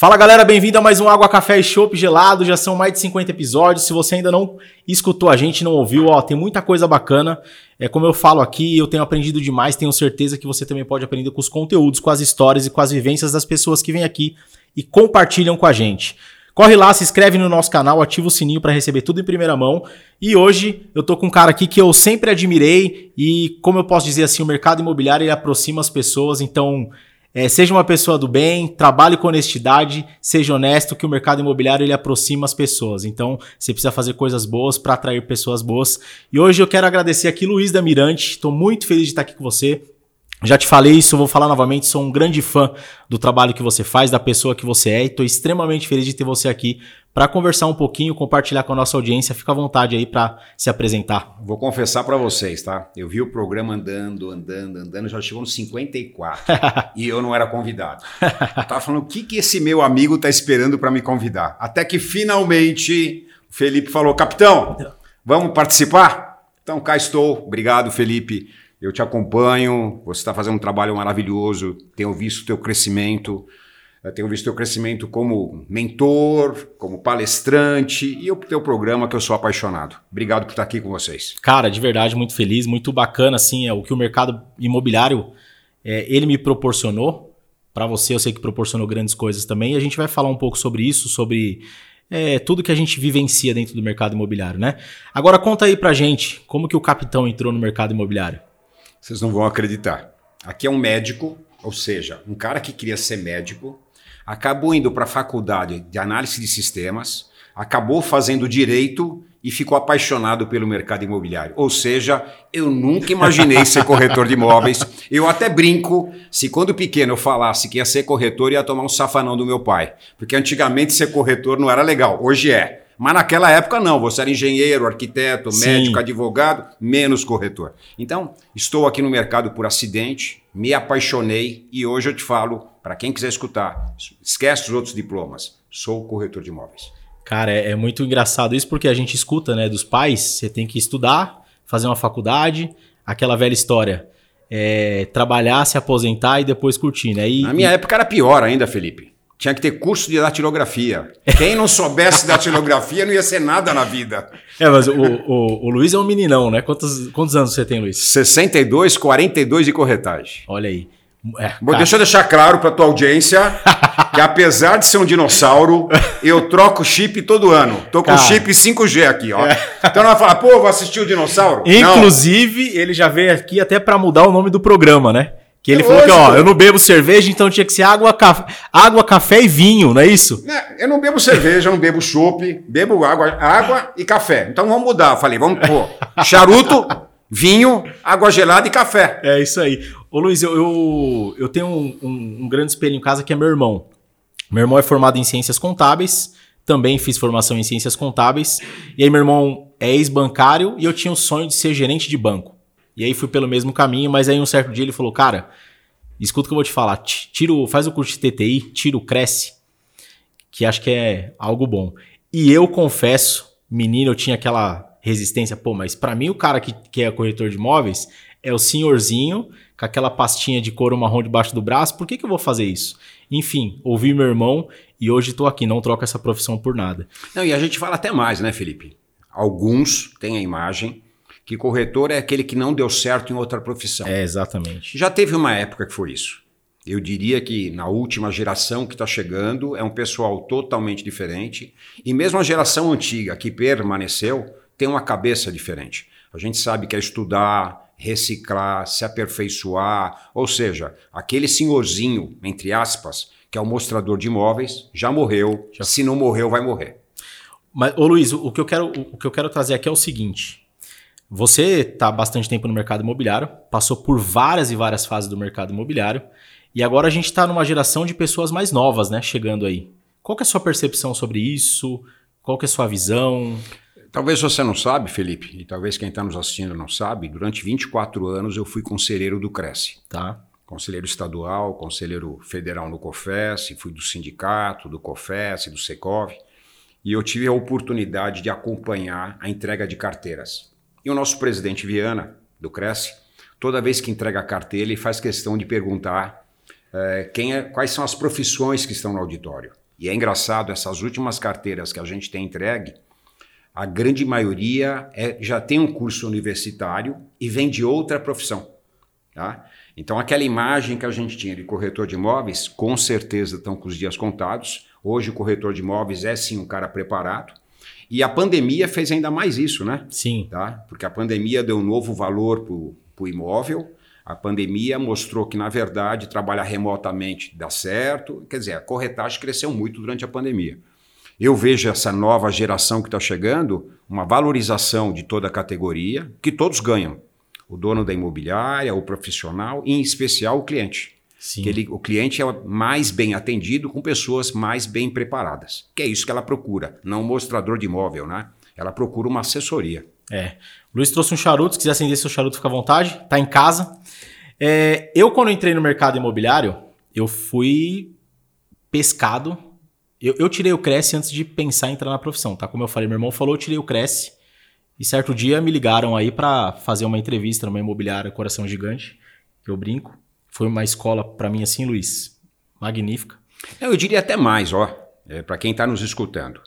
Fala galera, bem-vindo a mais um Água, Café e Chopp gelado. Já são mais de 50 episódios. Se você ainda não escutou a gente, não ouviu, ó, tem muita coisa bacana. É como eu falo aqui, eu tenho aprendido demais. Tenho certeza que você também pode aprender com os conteúdos, com as histórias e com as vivências das pessoas que vêm aqui e compartilham com a gente. Corre lá, se inscreve no nosso canal, ativa o sininho para receber tudo em primeira mão. E hoje eu tô com um cara aqui que eu sempre admirei e, como eu posso dizer assim, o mercado imobiliário ele aproxima as pessoas, então é, seja uma pessoa do bem, trabalhe com honestidade, seja honesto, que o mercado imobiliário ele aproxima as pessoas. Então, você precisa fazer coisas boas para atrair pessoas boas. E hoje eu quero agradecer aqui Luiz da Mirante. Estou muito feliz de estar aqui com você. Já te falei isso, vou falar novamente. Sou um grande fã do trabalho que você faz, da pessoa que você é, e estou extremamente feliz de ter você aqui para conversar um pouquinho, compartilhar com a nossa audiência. Fica à vontade aí para se apresentar. Vou confessar para vocês, tá? Eu vi o programa andando, andando, andando, já chegou nos 54 e eu não era convidado. Eu tava falando o que que esse meu amigo tá esperando para me convidar. Até que finalmente o Felipe falou: "Capitão, vamos participar?" Então cá estou. Obrigado, Felipe. Eu te acompanho. Você está fazendo um trabalho maravilhoso. Tenho visto o teu crescimento. Eu tenho visto o teu crescimento como mentor, como palestrante e o teu programa que eu sou apaixonado. Obrigado por estar aqui com vocês. Cara, de verdade, muito feliz, muito bacana, assim, é o que o mercado imobiliário é, ele me proporcionou. Para você, eu sei que proporcionou grandes coisas também. E a gente vai falar um pouco sobre isso, sobre é, tudo que a gente vivencia dentro do mercado imobiliário, né? Agora conta aí pra gente como que o capitão entrou no mercado imobiliário. Vocês não vão acreditar. Aqui é um médico, ou seja, um cara que queria ser médico, acabou indo para a faculdade de análise de sistemas, acabou fazendo direito e ficou apaixonado pelo mercado imobiliário. Ou seja, eu nunca imaginei ser corretor de imóveis. Eu até brinco se quando pequeno eu falasse que ia ser corretor, ia tomar um safanão do meu pai. Porque antigamente ser corretor não era legal, hoje é. Mas naquela época não, você era engenheiro, arquiteto, Sim. médico, advogado, menos corretor. Então, estou aqui no mercado por acidente, me apaixonei e hoje eu te falo, para quem quiser escutar, esquece os outros diplomas, sou corretor de imóveis. Cara, é, é muito engraçado isso porque a gente escuta, né, dos pais, você tem que estudar, fazer uma faculdade, aquela velha história. É, trabalhar, se aposentar e depois curtir, né? E, Na minha época era pior ainda, Felipe. Tinha que ter curso de datilografia. Quem não soubesse datilografia não ia ser nada na vida. É, mas o, o, o Luiz é um meninão, né? Quantos, quantos anos você tem, Luiz? 62, 42 de corretagem. Olha aí. É, Bom, deixa eu deixar claro para tua audiência que apesar de ser um dinossauro, eu troco chip todo ano. Tô com Cara. chip 5G aqui, ó. Então não vai falar, pô, vou assistir o dinossauro? Não. Inclusive, ele já veio aqui até pra mudar o nome do programa, né? Que ele É falou que, ó, lógico. eu não bebo cerveja, então tinha que ser água, café, água, café e vinho, não é isso? Né, Eu não bebo cerveja, eu não bebo chopp, bebo água, água e café. Então vamos mudar. Eu falei, vamos pôr charuto, vinho, água gelada e café. É isso aí. Ô Luiz, eu, eu, eu tenho um, um- um grande espelho em casa que é meu irmão. Meu irmão é formado em ciências contábeis, também fiz formação em ciências contábeis. E aí, meu irmão é ex-bancário e eu tinha o sonho de ser gerente de banco. E aí fui pelo mesmo caminho, mas aí um certo dia ele falou: Cara, escuta o que eu vou te falar, ti- tira o- faz o curso de TTI, tira o Cresce, que acho que é algo bom. E eu confesso, menino, eu tinha aquela resistência, pô, mas pra mim o cara que, que é corretor de imóveis é o senhorzinho com aquela pastinha de couro marrom debaixo do braço, por que, que eu vou fazer isso? Enfim, ouvi meu irmão e hoje tô aqui, não troco essa profissão por nada. Não, e a gente fala até mais, né, Felipe? Alguns têm a imagem que corretor é aquele que não deu certo em outra profissão. É, exatamente. Já teve uma época que foi isso. Eu diria que na última geração que está chegando é um pessoal totalmente diferente. E mesmo a geração antiga que permaneceu tem uma cabeça diferente. A gente sabe que é estudar, reciclar, se aperfeiçoar. Ou seja, aquele senhorzinho, entre aspas, que é o mostrador de imóveis, já morreu. Já- Se não morreu, vai morrer. Mas, ô Luiz, o que eu quero, o que eu quero trazer aqui é o seguinte. Você está há bastante tempo no mercado imobiliário, passou por várias e várias fases do mercado imobiliário, e agora a gente está numa geração de pessoas mais novas, né? Chegando aí. Qual é a sua percepção sobre isso? Qual é a sua visão? Talvez você não sabe, Felipe, e talvez quem está nos assistindo não sabe, durante 24 anos eu fui conselheiro do Cresce. Tá? Conselheiro estadual, conselheiro federal no COFES, fui do sindicato, do COFES, do SECOV, e eu tive a oportunidade de acompanhar a entrega de carteiras. E o nosso presidente Viana, do Cresce, toda vez que entrega a carteira, ele faz questão de perguntar é, é, quais são as profissões que estão no auditório. E é engraçado, essas últimas carteiras que a gente tem entregue, a grande maioria é, já tem um curso universitário e vem de outra profissão. Tá? Então, aquela imagem que a gente tinha de corretor de imóveis, com certeza estão com os dias contados. Hoje, o corretor de imóveis é sim um cara preparado. E a pandemia fez ainda mais isso, né? Sim. Tá? Porque a pandemia deu um novo valor para o imóvel. A pandemia mostrou que, na verdade, trabalhar remotamente dá certo. Quer dizer, a corretagem cresceu muito durante a pandemia. Eu vejo essa nova geração que está chegando, uma valorização de toda a categoria, que todos ganham o dono da imobiliária, o profissional, e em especial o cliente. Sim. Que ele, o cliente é mais bem atendido com pessoas mais bem preparadas. Que é isso que ela procura, não um mostrador de imóvel, né? Ela procura uma assessoria. É. O Luiz trouxe um charuto, se quiser acender seu charuto, fica à vontade. Tá em casa. É, eu, quando entrei no mercado imobiliário, eu fui pescado. Eu, eu tirei o Cresce antes de pensar em entrar na profissão, tá? Como eu falei, meu irmão falou, eu tirei o Cresce. E certo dia me ligaram aí para fazer uma entrevista numa imobiliária Coração Gigante, que eu brinco. Foi uma escola para mim assim, Luiz, magnífica. Eu diria até mais, ó, é, para quem está nos escutando.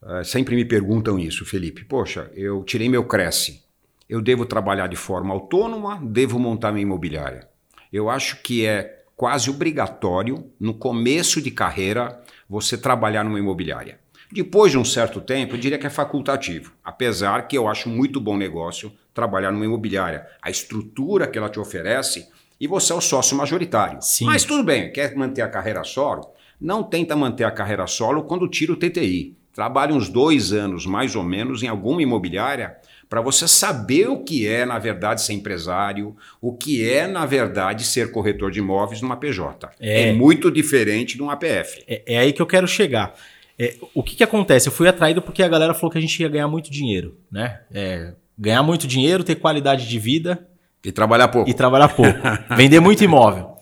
Uh, sempre me perguntam isso, Felipe. Poxa, eu tirei meu Cresce. Eu devo trabalhar de forma autônoma, devo montar minha imobiliária. Eu acho que é quase obrigatório, no começo de carreira, você trabalhar numa imobiliária. Depois de um certo tempo, eu diria que é facultativo, apesar que eu acho muito bom negócio trabalhar numa imobiliária. A estrutura que ela te oferece e você é o sócio majoritário. Sim. Mas tudo bem, quer manter a carreira solo? Não tenta manter a carreira solo quando tira o TTI. Trabalhe uns dois anos, mais ou menos, em alguma imobiliária para você saber o que é, na verdade, ser empresário, o que é, na verdade, ser corretor de imóveis numa PJ. É. é muito diferente de um APF. É, é aí que eu quero chegar. É, o que, que acontece? Eu fui atraído porque a galera falou que a gente ia ganhar muito dinheiro, né? É, ganhar muito dinheiro, ter qualidade de vida E trabalhar pouco. e trabalhar pouco. Vender muito imóvel.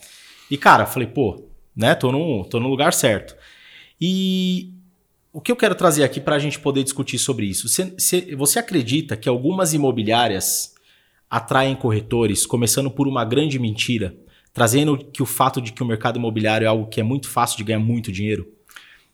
E, cara, falei, pô, né? Tô no, tô no lugar certo. E o que eu quero trazer aqui para a gente poder discutir sobre isso? Você, você- você acredita que algumas imobiliárias atraem corretores, começando por uma grande mentira, trazendo que o fato de que o mercado imobiliário é algo que é muito fácil de ganhar muito dinheiro?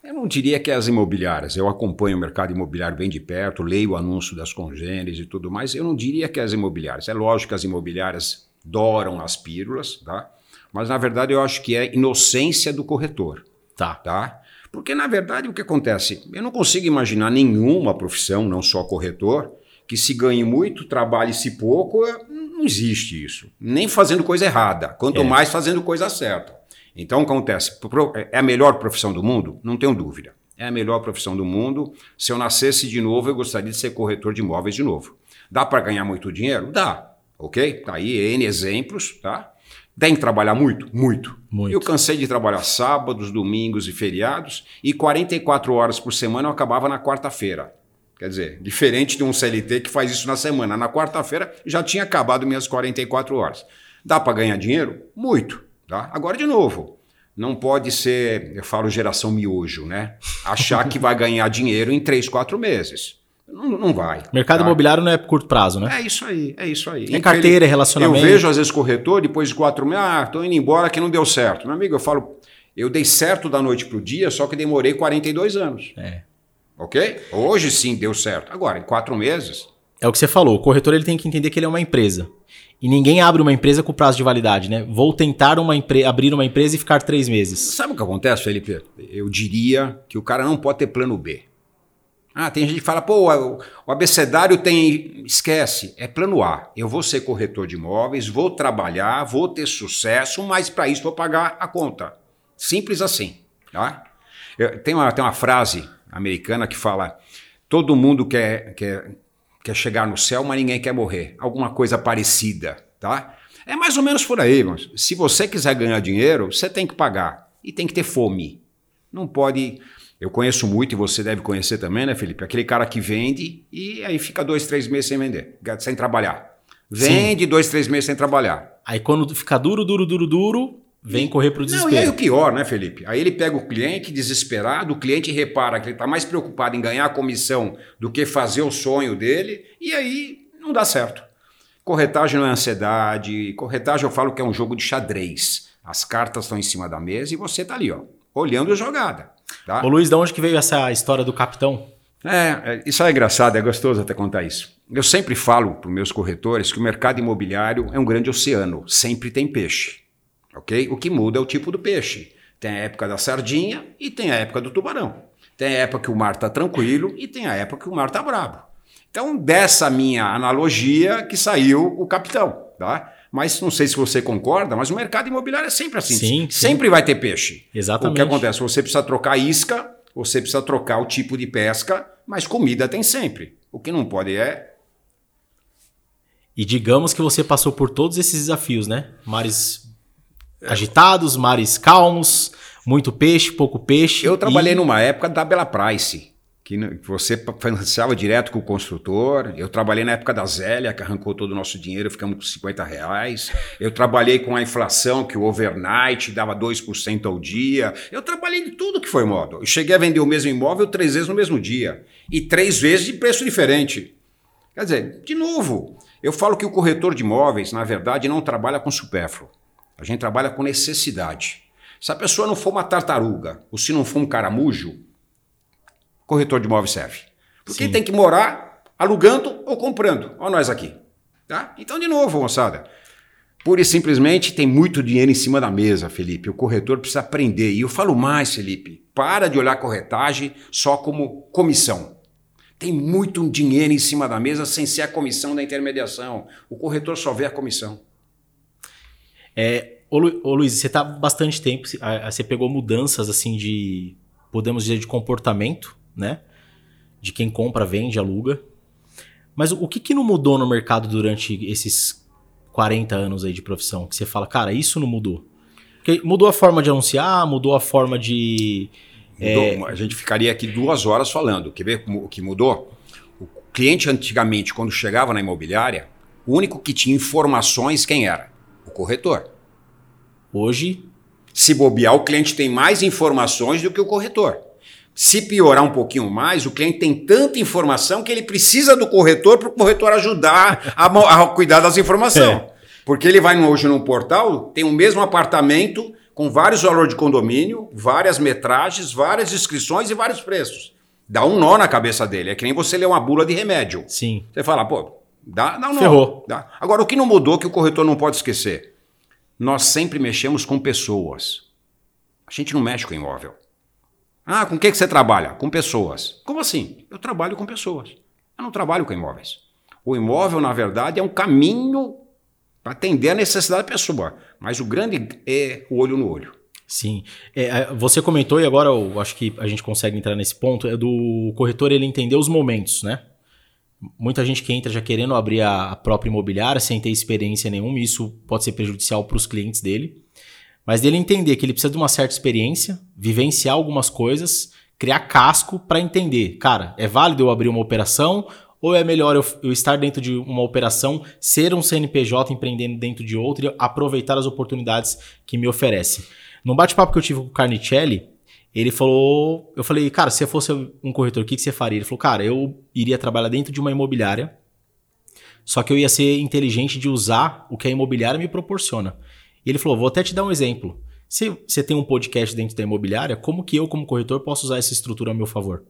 Eu não diria que é as imobiliárias. Eu acompanho o mercado imobiliário bem de perto, leio o anúncio das congêneres e tudo mais. Eu não diria que é as imobiliárias. É lógico que as imobiliárias doram as pílulas, tá? Mas na verdade eu acho que é inocência do corretor, Tá. tá? Porque na verdade o que acontece? Eu não consigo imaginar nenhuma profissão, não só corretor, que se ganhe muito, trabalhe-se pouco. é- Não existe isso. Nem fazendo coisa errada, quanto É. mais fazendo coisa certa. Então, acontece? Pro- É a melhor profissão do mundo? Não tenho dúvida. É a melhor profissão do mundo. Se eu nascesse de novo, eu gostaria de ser corretor de imóveis de novo. Dá para ganhar muito dinheiro? Dá. Ok? Tá aí N exemplos, tá? Tem que trabalhar muito? Muito. Muito. Eu cansei de trabalhar sábados, domingos e feriados e 44 horas por semana eu acabava na quarta-feira. Quer dizer, diferente de um CLT que faz isso na semana. Na quarta-feira já tinha acabado minhas 44 horas. Dá para ganhar dinheiro? Muito. Tá? Agora, de novo, não pode ser, eu falo geração miojo, né? Achar que vai ganhar dinheiro em 3, 4 meses. Não, não vai. Mercado tá? imobiliário não é curto prazo, né? É isso aí, é isso aí. É carteira, é Eu relacionamento. vejo, às vezes, corretor, depois de quatro meses, ah, tô indo embora que não deu certo. Meu amigo, eu falo, eu dei certo da noite pro dia, só que demorei 42 anos. É. Ok? Hoje sim deu certo. Agora, em quatro meses, É o que você falou, o corretor ele tem que entender que ele é uma empresa. E ninguém abre uma empresa com prazo de validade, né? Vou tentar uma abrir uma empresa e ficar três meses. sabe o que acontece, Felipe? Eu diria que o cara não pode ter plano B. Ah, tem gente que fala, pô, o o abecedário tem. Esquece, é plano A. Eu vou ser corretor de imóveis, vou trabalhar, vou ter sucesso, mas para isso vou pagar a conta. Simples assim. Tá? Eu- tem, uma, tem uma frase americana que fala: todo mundo quer, quer, quer chegar no céu, mas ninguém quer morrer. Alguma coisa parecida. Tá? É mais ou menos por aí, mas se você quiser ganhar dinheiro, você tem que pagar. E tem que ter fome. Não pode. Eu conheço muito, e você deve conhecer também, né, Felipe? Aquele cara que vende e aí fica dois, três meses sem vender, sem trabalhar. Vende dois, três meses sem trabalhar. Aí quando fica duro, duro, duro, duro, vem correr pro Não, e aí desespero. o pior, né, Felipe? Aí ele pega o cliente desesperado, o cliente repara que ele está mais preocupado em ganhar a comissão do que fazer o sonho dele, e aí não dá certo. Corretagem não é ansiedade, corretagem eu falo que é um jogo de xadrez. As cartas estão em cima da mesa e você tá ali, ó, olhando a jogada. Tá? Ô Luiz, de onde que veio essa história do capitão? É, é, isso é engraçado, é gostoso até contar isso. Eu sempre falo para os meus corretores que o mercado imobiliário é um grande oceano, sempre tem peixe. Ok? O que muda é o tipo do peixe. Tem a época da sardinha e tem a época do tubarão. Tem a época que o mar está tranquilo e tem a época que o mar está bravo. Então, dessa minha analogia que saiu o capitão, tá? Mas não sei se você concorda, mas o mercado imobiliário é sempre assim. Sim, sempre sim. vai ter peixe. Exatamente. O que acontece? Você precisa trocar isca, você precisa trocar o tipo de pesca, mas comida tem sempre. O que não pode é. E digamos que você passou por todos esses desafios, né? Mares agitados, mares calmos, muito peixe, pouco peixe. Eu trabalhei e... numa época da Bela Price, que você financiava direto com o construtor. Eu trabalhei na época da Zélia, que arrancou todo o nosso dinheiro, ficamos com 50 reais. Eu trabalhei com a inflação, que o overnight dava 2% ao dia. Eu trabalhei de tudo que foi modo. Eu cheguei a vender o mesmo imóvel três vezes no mesmo dia. E três vezes de preço diferente. Quer dizer, de novo, eu falo que o corretor de imóveis, na verdade, não trabalha com supérfluo. A gente trabalha com necessidade. Se a pessoa não for uma tartaruga, ou se não for um caramujo, corretor de imóveis serve. Porque Sim. tem que morar alugando ou comprando. Olha nós aqui. Tá? Então, de novo, moçada. Pura e simplesmente tem muito dinheiro em cima da mesa, Felipe. O corretor precisa aprender. E eu falo mais, Felipe. Para de olhar corretagem só como comissão. Tem muito dinheiro em cima da mesa sem ser a comissão da intermediação. O corretor só vê a comissão. É, ô, Lu, ô Luiz, você tá bastante tempo, você- pegou mudanças assim de, podemos dizer, de comportamento, né? De quem compra, vende, aluga. Mas o, que que não mudou no mercado durante esses 40 anos aí de profissão? Que você fala, cara, isso não mudou. Porque mudou a forma de anunciar, mudou a forma de... Mudou. A gente ficaria aqui duas horas falando. Quer ver o que mudou? O cliente antigamente, quando chegava na imobiliária, o único que tinha informações, quem era? O corretor. Hoje, Se bobear, o cliente tem mais informações do que o corretor. Se piorar um pouquinho mais, o cliente tem tanta informação que ele precisa do corretor para o corretor ajudar a, a cuidar das informações. É. Porque ele vai hoje num portal, tem o mesmo apartamento com vários valores de condomínio, várias metragens, várias inscrições e vários preços. Dá um nó na cabeça dele. É que nem você ler uma bula de remédio. sim, Você fala, pô, dá, um nó. Ferrou. Dá. Agora, o que não mudou que o corretor não pode esquecer? Nós sempre mexemos com pessoas. A gente não mexe com imóvel. Ah, com o que, que você trabalha? Com pessoas. Como assim? Eu trabalho com pessoas. Eu não trabalho com imóveis. O imóvel, na verdade, é um caminho para atender a necessidade da pessoa. Mas o grande é o olho no olho. Sim. É, é, você comentou, e agora eu acho que a gente consegue entrar nesse ponto, é do corretor ele entender os momentos, né? Muita gente que entra já querendo abrir a, própria imobiliária sem ter experiência nenhuma, e isso pode ser prejudicial para os clientes dele. Mas dele entender que ele precisa de uma certa experiência, vivenciar algumas coisas, criar casco para entender, cara, é válido eu abrir uma operação ou é melhor eu, eu estar dentro de uma operação, ser um CNPJ empreendendo dentro de outra e aproveitar as oportunidades que me oferece? No bate-papo que eu tive com o Carnicelli, ele falou, eu falei, cara, se você fosse um corretor, o que, que você faria? Ele falou, cara, eu iria trabalhar dentro de uma imobiliária, só que eu ia ser inteligente de usar o que a imobiliária me proporciona. E ele falou, vou até te dar um exemplo. Se você tem um podcast dentro da imobiliária, como que eu, como corretor, posso usar essa estrutura a meu favor?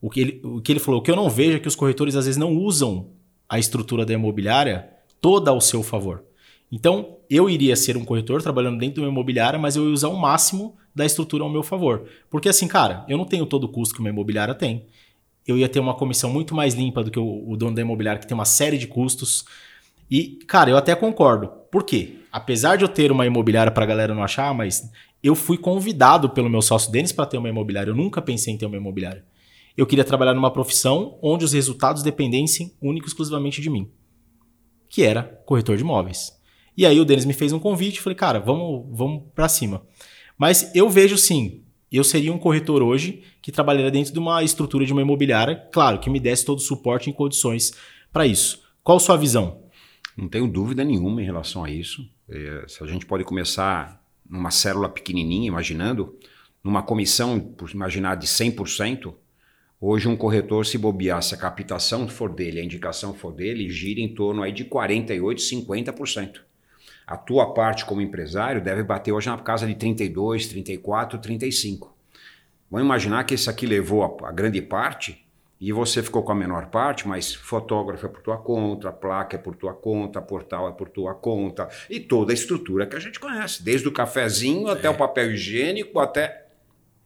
O que, ele, o que ele falou, o que eu não vejo é que os corretores às vezes não usam a estrutura da imobiliária toda ao seu favor. Então, eu iria ser um corretor trabalhando dentro de uma imobiliária, mas eu ia usar o máximo da estrutura ao meu favor. Porque assim, cara, eu não tenho todo o custo que uma imobiliária tem. Eu ia ter uma comissão muito mais limpa do que o, o dono da imobiliária, que tem uma série de custos. E, cara, eu até concordo. Por quê? Apesar de eu ter uma imobiliária para a galera não achar, mas eu fui convidado pelo meu sócio Denis para ter uma imobiliária. Eu nunca pensei em ter uma imobiliária. Eu queria trabalhar numa profissão onde os resultados dependessem único e exclusivamente de mim, que era corretor de imóveis. E aí o Denis me fez um convite, falei, cara, vamos, vamos para cima. Mas eu vejo sim, eu seria um corretor hoje que trabalharia dentro de uma estrutura de uma imobiliária, claro, que me desse todo o suporte em condições para isso. Qual sua visão? Não tenho dúvida nenhuma em relação a isso. É, se a gente pode começar numa célula pequenininha, imaginando, numa comissão, por imaginar, de 100%, Hoje um corretor, se bobear, se a captação for dele, a indicação for dele, gira em torno aí de 48, 50%. A tua parte como empresário deve bater hoje na casa de 32, 34, 35. Vamos imaginar que esse aqui levou a, a grande parte e você ficou com a menor parte, mas fotógrafo é por tua conta, placa é por tua conta, portal é por tua conta e toda a estrutura que a gente conhece, desde o cafezinho até o papel higiênico, até.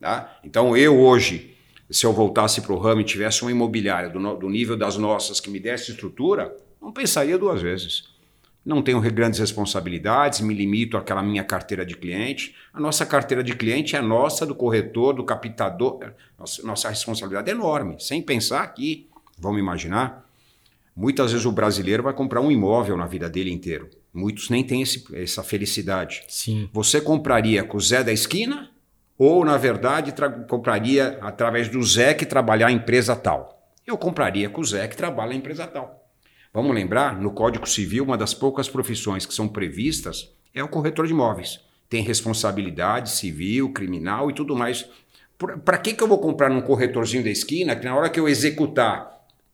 Tá? Então eu hoje se eu voltasse para o ramo e tivesse uma imobiliária do, do, nível das nossas que me desse estrutura, não pensaria duas vezes. Não tenho grandes responsabilidades, me limito àquela minha carteira de cliente. A nossa carteira de cliente é nossa, do corretor, do captador. Nossa, nossa responsabilidade é enorme. Sem pensar que, vamos imaginar, muitas vezes o brasileiro vai comprar um imóvel na vida dele inteiro. Muitos nem têm esse, essa felicidade. Sim. Você compraria com o Zé da esquina ou, na verdade, compraria através do Zé que trabalhar a empresa tal. Eu compraria com o Zé que trabalha a empresa tal. Vamos lembrar, no Código Civil, uma das poucas profissões que são previstas é o corretor de imóveis. Tem responsabilidade civil, criminal e tudo mais. Para que, que eu vou comprar num corretorzinho da esquina que na hora que eu executar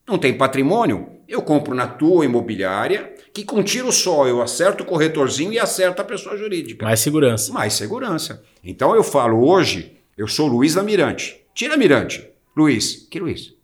não tem patrimônio? Eu compro na tua imobiliária, que com tiro só eu acerto o corretorzinho e acerto a pessoa jurídica. Mais segurança. Mais segurança. Então eu falo hoje, eu sou Luiz da Mirante. Tira Mirante. Luiz. Que Luiz?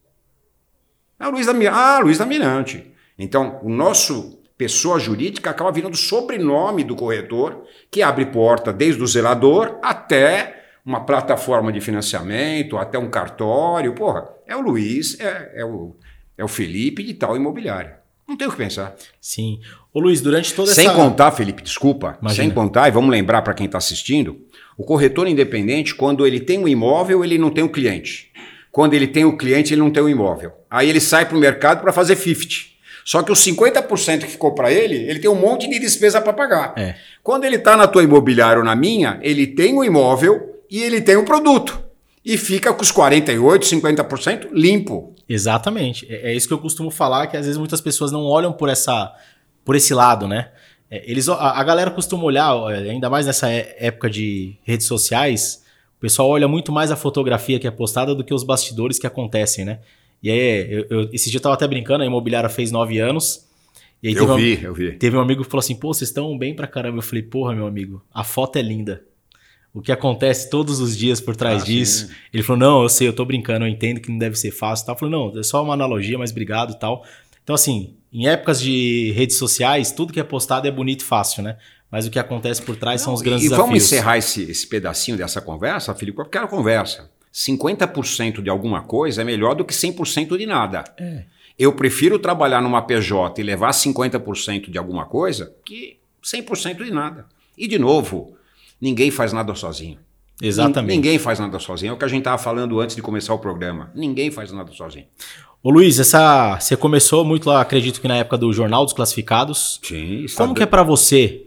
O Luiz da Mirante. Ah, Luiz da Mirante. Então, o nosso pessoa jurídica acaba virando sobrenome do corretor, que abre porta desde o zelador até uma plataforma de financiamento, até um cartório. Porra, é o Luiz, é, é o é o Felipe de tal imobiliária. Não tem o que pensar. Sim. Ô Luiz, durante toda sem essa... Sem contar, Felipe, desculpa. Imagina. Sem contar, e vamos lembrar para quem está assistindo, o corretor independente, quando ele tem um imóvel, ele não tem o um cliente. Quando ele tem o um cliente, ele não tem o um imóvel. Aí ele sai para o mercado para fazer 50. Só que os 50% que ficou para ele, ele tem um monte de despesa para pagar. É. Quando ele está na tua imobiliária ou na minha, ele tem o imóvel e ele tem o produto e fica com os 48, 50% limpo. Exatamente. É, é, isso que eu costumo falar, que às vezes muitas pessoas não olham por essa por esse lado, né? É, eles, a, a galera costuma olhar, ainda mais nessa é, época de redes sociais, o pessoal olha muito mais a fotografia que é postada do que os bastidores que acontecem, né? E aí, eu, eu, esse dia eu tava até brincando, a imobiliária fez nove anos. E aí eu vi, um, eu vi. Teve um amigo que falou assim: pô, vocês estão bem pra caramba. Eu falei: porra, meu amigo, a foto é linda o que acontece todos os dias por trás ah, disso. Sim. Ele falou: não, eu sei, eu tô brincando, eu entendo que não deve ser fácil. Tal. Eu falei, não, é só uma analogia, mas obrigado e tal. Então, assim, em épocas de redes sociais, tudo que é postado é bonito e fácil, né? Mas o que acontece por trás não, são os grandes e desafios. E vamos encerrar esse, esse pedacinho dessa conversa, Felipe, porque era conversa. 50% de alguma coisa é melhor do que 100% de nada. É. Eu prefiro trabalhar numa PJ e levar 50% de alguma coisa que 100% de nada. E, de novo, Ninguém faz nada sozinho. Exatamente. Ninguém faz nada sozinho. É o que a gente estava falando antes de começar o programa. Ninguém faz nada sozinho. Ô Luiz, essa você começou muito lá, acredito que na época do Jornal dos Classificados. Sim. Como que é para você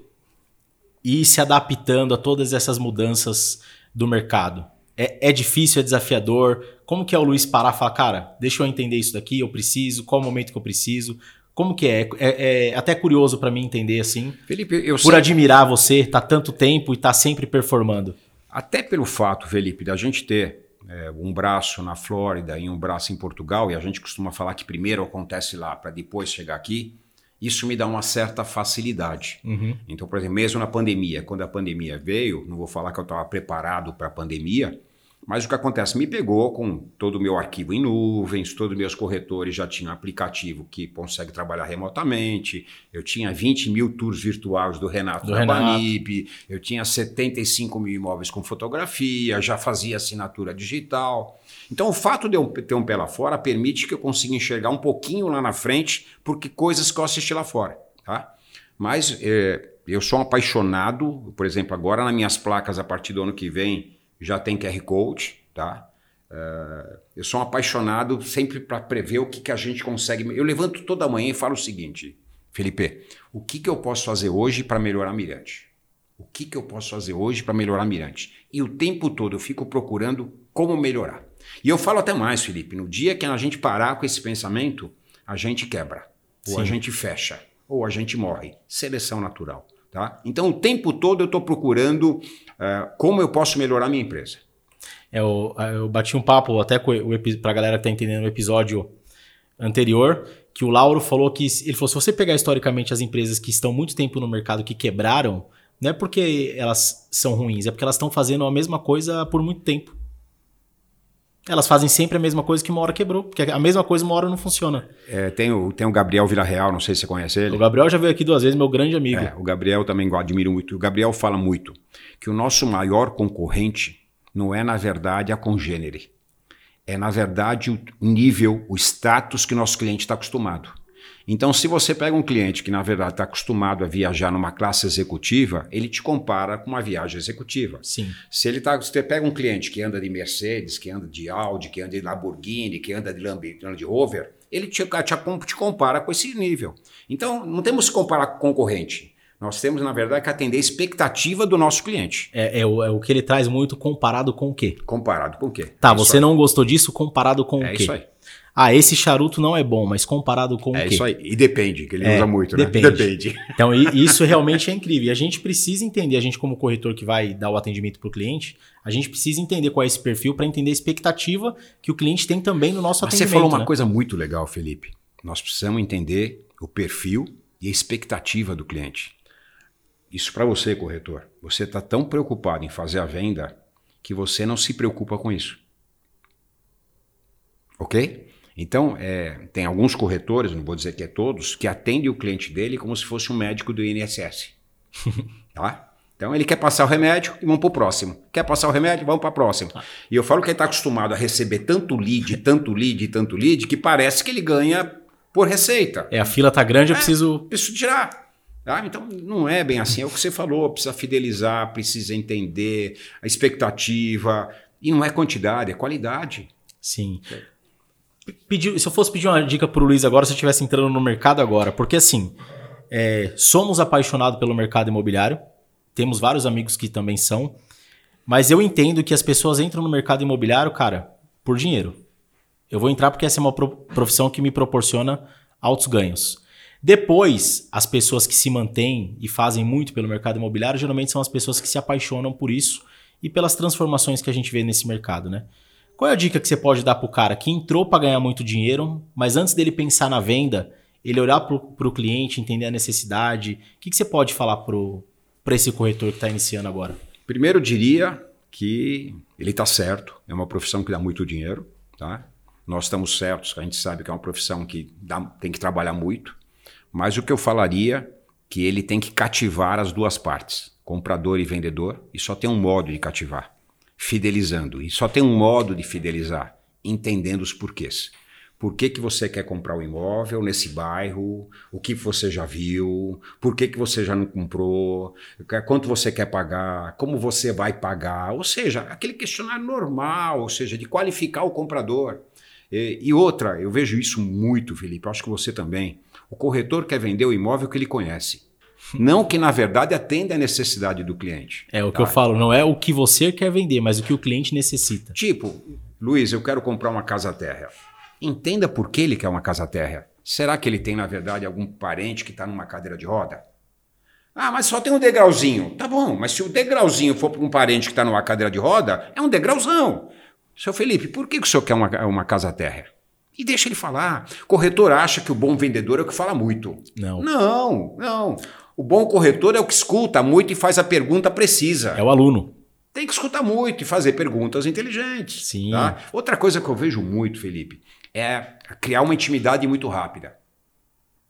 ir se adaptando a todas essas mudanças do mercado? É, é, difícil, é desafiador? Como que é o Luiz parar e falar, cara, deixa eu entender isso daqui, eu preciso, qual o momento que eu preciso? Como que é? É, é até curioso para mim entender assim. Felipe, eu Por admirar você, tá tanto tempo e tá sempre performando. Até pelo fato, Felipe, da gente ter é, um braço na Flórida e um braço em Portugal, e a gente costuma falar que primeiro acontece lá para depois chegar aqui, isso me dá uma certa facilidade. Uhum. Então, por exemplo, mesmo na pandemia, quando a pandemia veio, não vou falar que eu estava preparado para a pandemia, mas o que acontece? Me pegou com todo o meu arquivo em nuvens, todos os meus corretores já tinham aplicativo que consegue trabalhar remotamente. Eu tinha 20 mil tours virtuais do Renato do da Renato. Banip, eu tinha 75 mil imóveis com fotografia, já fazia assinatura digital. Então, o fato de eu ter um pé lá fora permite que eu consiga enxergar um pouquinho lá na frente, porque coisas que eu assisti lá fora. Tá? Mas é, eu sou um apaixonado, por exemplo, agora nas minhas placas, a partir do ano que vem já tem QR Code, tá? Uh, eu sou um apaixonado sempre para prever o que, que a gente consegue. Eu levanto toda manhã e falo o seguinte, Felipe, o que, que eu posso fazer hoje para melhorar Mirante? O que, que eu posso fazer hoje para melhorar Mirante? E o tempo todo eu fico procurando como melhorar. E eu falo até mais, Felipe, no dia que a gente parar com esse pensamento, a gente quebra, ou Sim. a gente fecha, ou a gente morre. Seleção natural. Tá? Então, o tempo todo eu estou procurando uh, como eu posso melhorar minha empresa. É, eu, eu bati um papo até epi- pra galera que tá entendendo o episódio anterior, que o Lauro falou que ele falou: se você pegar historicamente as empresas que estão muito tempo no mercado que quebraram, não é porque elas são ruins, é porque elas estão fazendo a mesma coisa por muito tempo. Elas fazem sempre a mesma coisa que uma hora quebrou, porque a mesma coisa uma hora não funciona. É, tem, o, tem o Gabriel Villarreal, não sei se você conhece ele. O Gabriel já veio aqui duas vezes, meu grande amigo. É, o Gabriel também admiro muito. O Gabriel fala muito que o nosso maior concorrente não é, na verdade, a congênere. É, na verdade, o nível, o status que nosso cliente está acostumado. Então, se você pega um cliente que, na verdade, está acostumado a viajar numa classe executiva, ele te compara com uma viagem executiva. Sim. Se ele tá, você pega um cliente que anda de Mercedes, que anda de Audi, que anda de Lamborghini, que anda de Land Rover, ele te, te, te compara com esse nível. Então, não temos que comparar com concorrente. Nós temos, na verdade, que atender a expectativa do nosso cliente. É, é, o, é o que ele traz muito comparado com o quê? Comparado com o quê? Tá, É você não gostou disso comparado com É o quê? isso aí. Ah, esse charuto não é bom, mas comparado com É o quê? isso aí. E depende, que ele É, usa muito, né? depende. Então, isso realmente é incrível. E a gente precisa entender, a gente como corretor que vai dar o atendimento para o cliente, a gente precisa entender qual é esse perfil para entender a expectativa que o cliente tem também no nosso Mas você atendimento. falou uma né? coisa muito legal, Felipe. Nós precisamos entender o perfil e a expectativa do cliente. Isso para você, corretor. Você está tão preocupado em fazer a venda que você não se preocupa com isso. Ok? Então, é, tem alguns corretores, não vou dizer que é todos, que atendem o cliente dele como se fosse um médico do INSS. tá? Então ele quer passar o remédio e vamos para o próximo. Quer passar o remédio? Vamos para o próximo. E eu falo que ele está acostumado a receber tanto lead, tanto lead, tanto lead, que parece que ele ganha por receita. É, a fila tá grande, eu É. preciso. Preciso tirar. Tá? Então não é bem assim. É o que você falou. Precisa fidelizar, precisa entender a expectativa. E não é quantidade, é qualidade. Sim. Pedir- se eu fosse pedir uma dica pro Luiz agora, se eu estivesse entrando no mercado agora, porque assim, é, somos apaixonados pelo mercado imobiliário, temos vários amigos que também são, mas eu entendo que as pessoas entram no mercado imobiliário, cara, por dinheiro. Eu vou entrar porque essa é uma pro- profissão que me proporciona altos ganhos. Depois, as pessoas que se mantêm e fazem muito pelo mercado imobiliário, geralmente são as pessoas que se apaixonam por isso e pelas transformações que a gente vê nesse mercado, né? Qual é a dica que você pode dar pro cara que entrou para ganhar muito dinheiro, mas antes dele pensar na venda, ele olhar pro, pro cliente, entender a necessidade? O que, que você pode falar para esse corretor que está iniciando agora? Primeiro, eu diria que ele está certo. É uma profissão que dá muito dinheiro. Tá? Nós estamos certos, a gente sabe que é uma profissão que dá- tem que trabalhar muito. Mas o que eu falaria que ele tem que cativar as duas partes, comprador e vendedor, e só tem um modo de cativar, fidelizando. E só tem um modo de fidelizar, entendendo os porquês. Por que, que você quer comprar o imóvel nesse bairro? O que você já viu? Por que, que você já não comprou? Quanto você quer pagar? Como você vai pagar? Ou seja, aquele questionário normal, ou seja, de qualificar o comprador. E, e outra, eu vejo isso muito, Felipe, acho que você também. O corretor quer vender o imóvel que ele conhece. Não que, na verdade, atenda a necessidade do cliente. É o que Tá? eu falo, não é o que você quer vender, mas o que o cliente necessita. Tipo, Luiz, eu quero comprar uma casa térrea. Entenda por que ele quer uma casa térrea. Será que ele tem, na verdade, algum parente que está numa cadeira de roda? Ah, mas só tem um degrauzinho. Tá bom, mas se o degrauzinho for para um parente que está numa cadeira de roda, é um degrauzão. Seu Felipe, por que, que o senhor quer uma, uma casa térrea? E deixa ele falar. Corretor acha que o bom vendedor é o que fala muito. Não. Não, não. O bom corretor é o que escuta muito e faz a pergunta precisa. É o aluno. Tem que escutar muito e fazer perguntas inteligentes. Sim. tá? Outra coisa que eu vejo muito, Felipe, é criar uma intimidade muito rápida.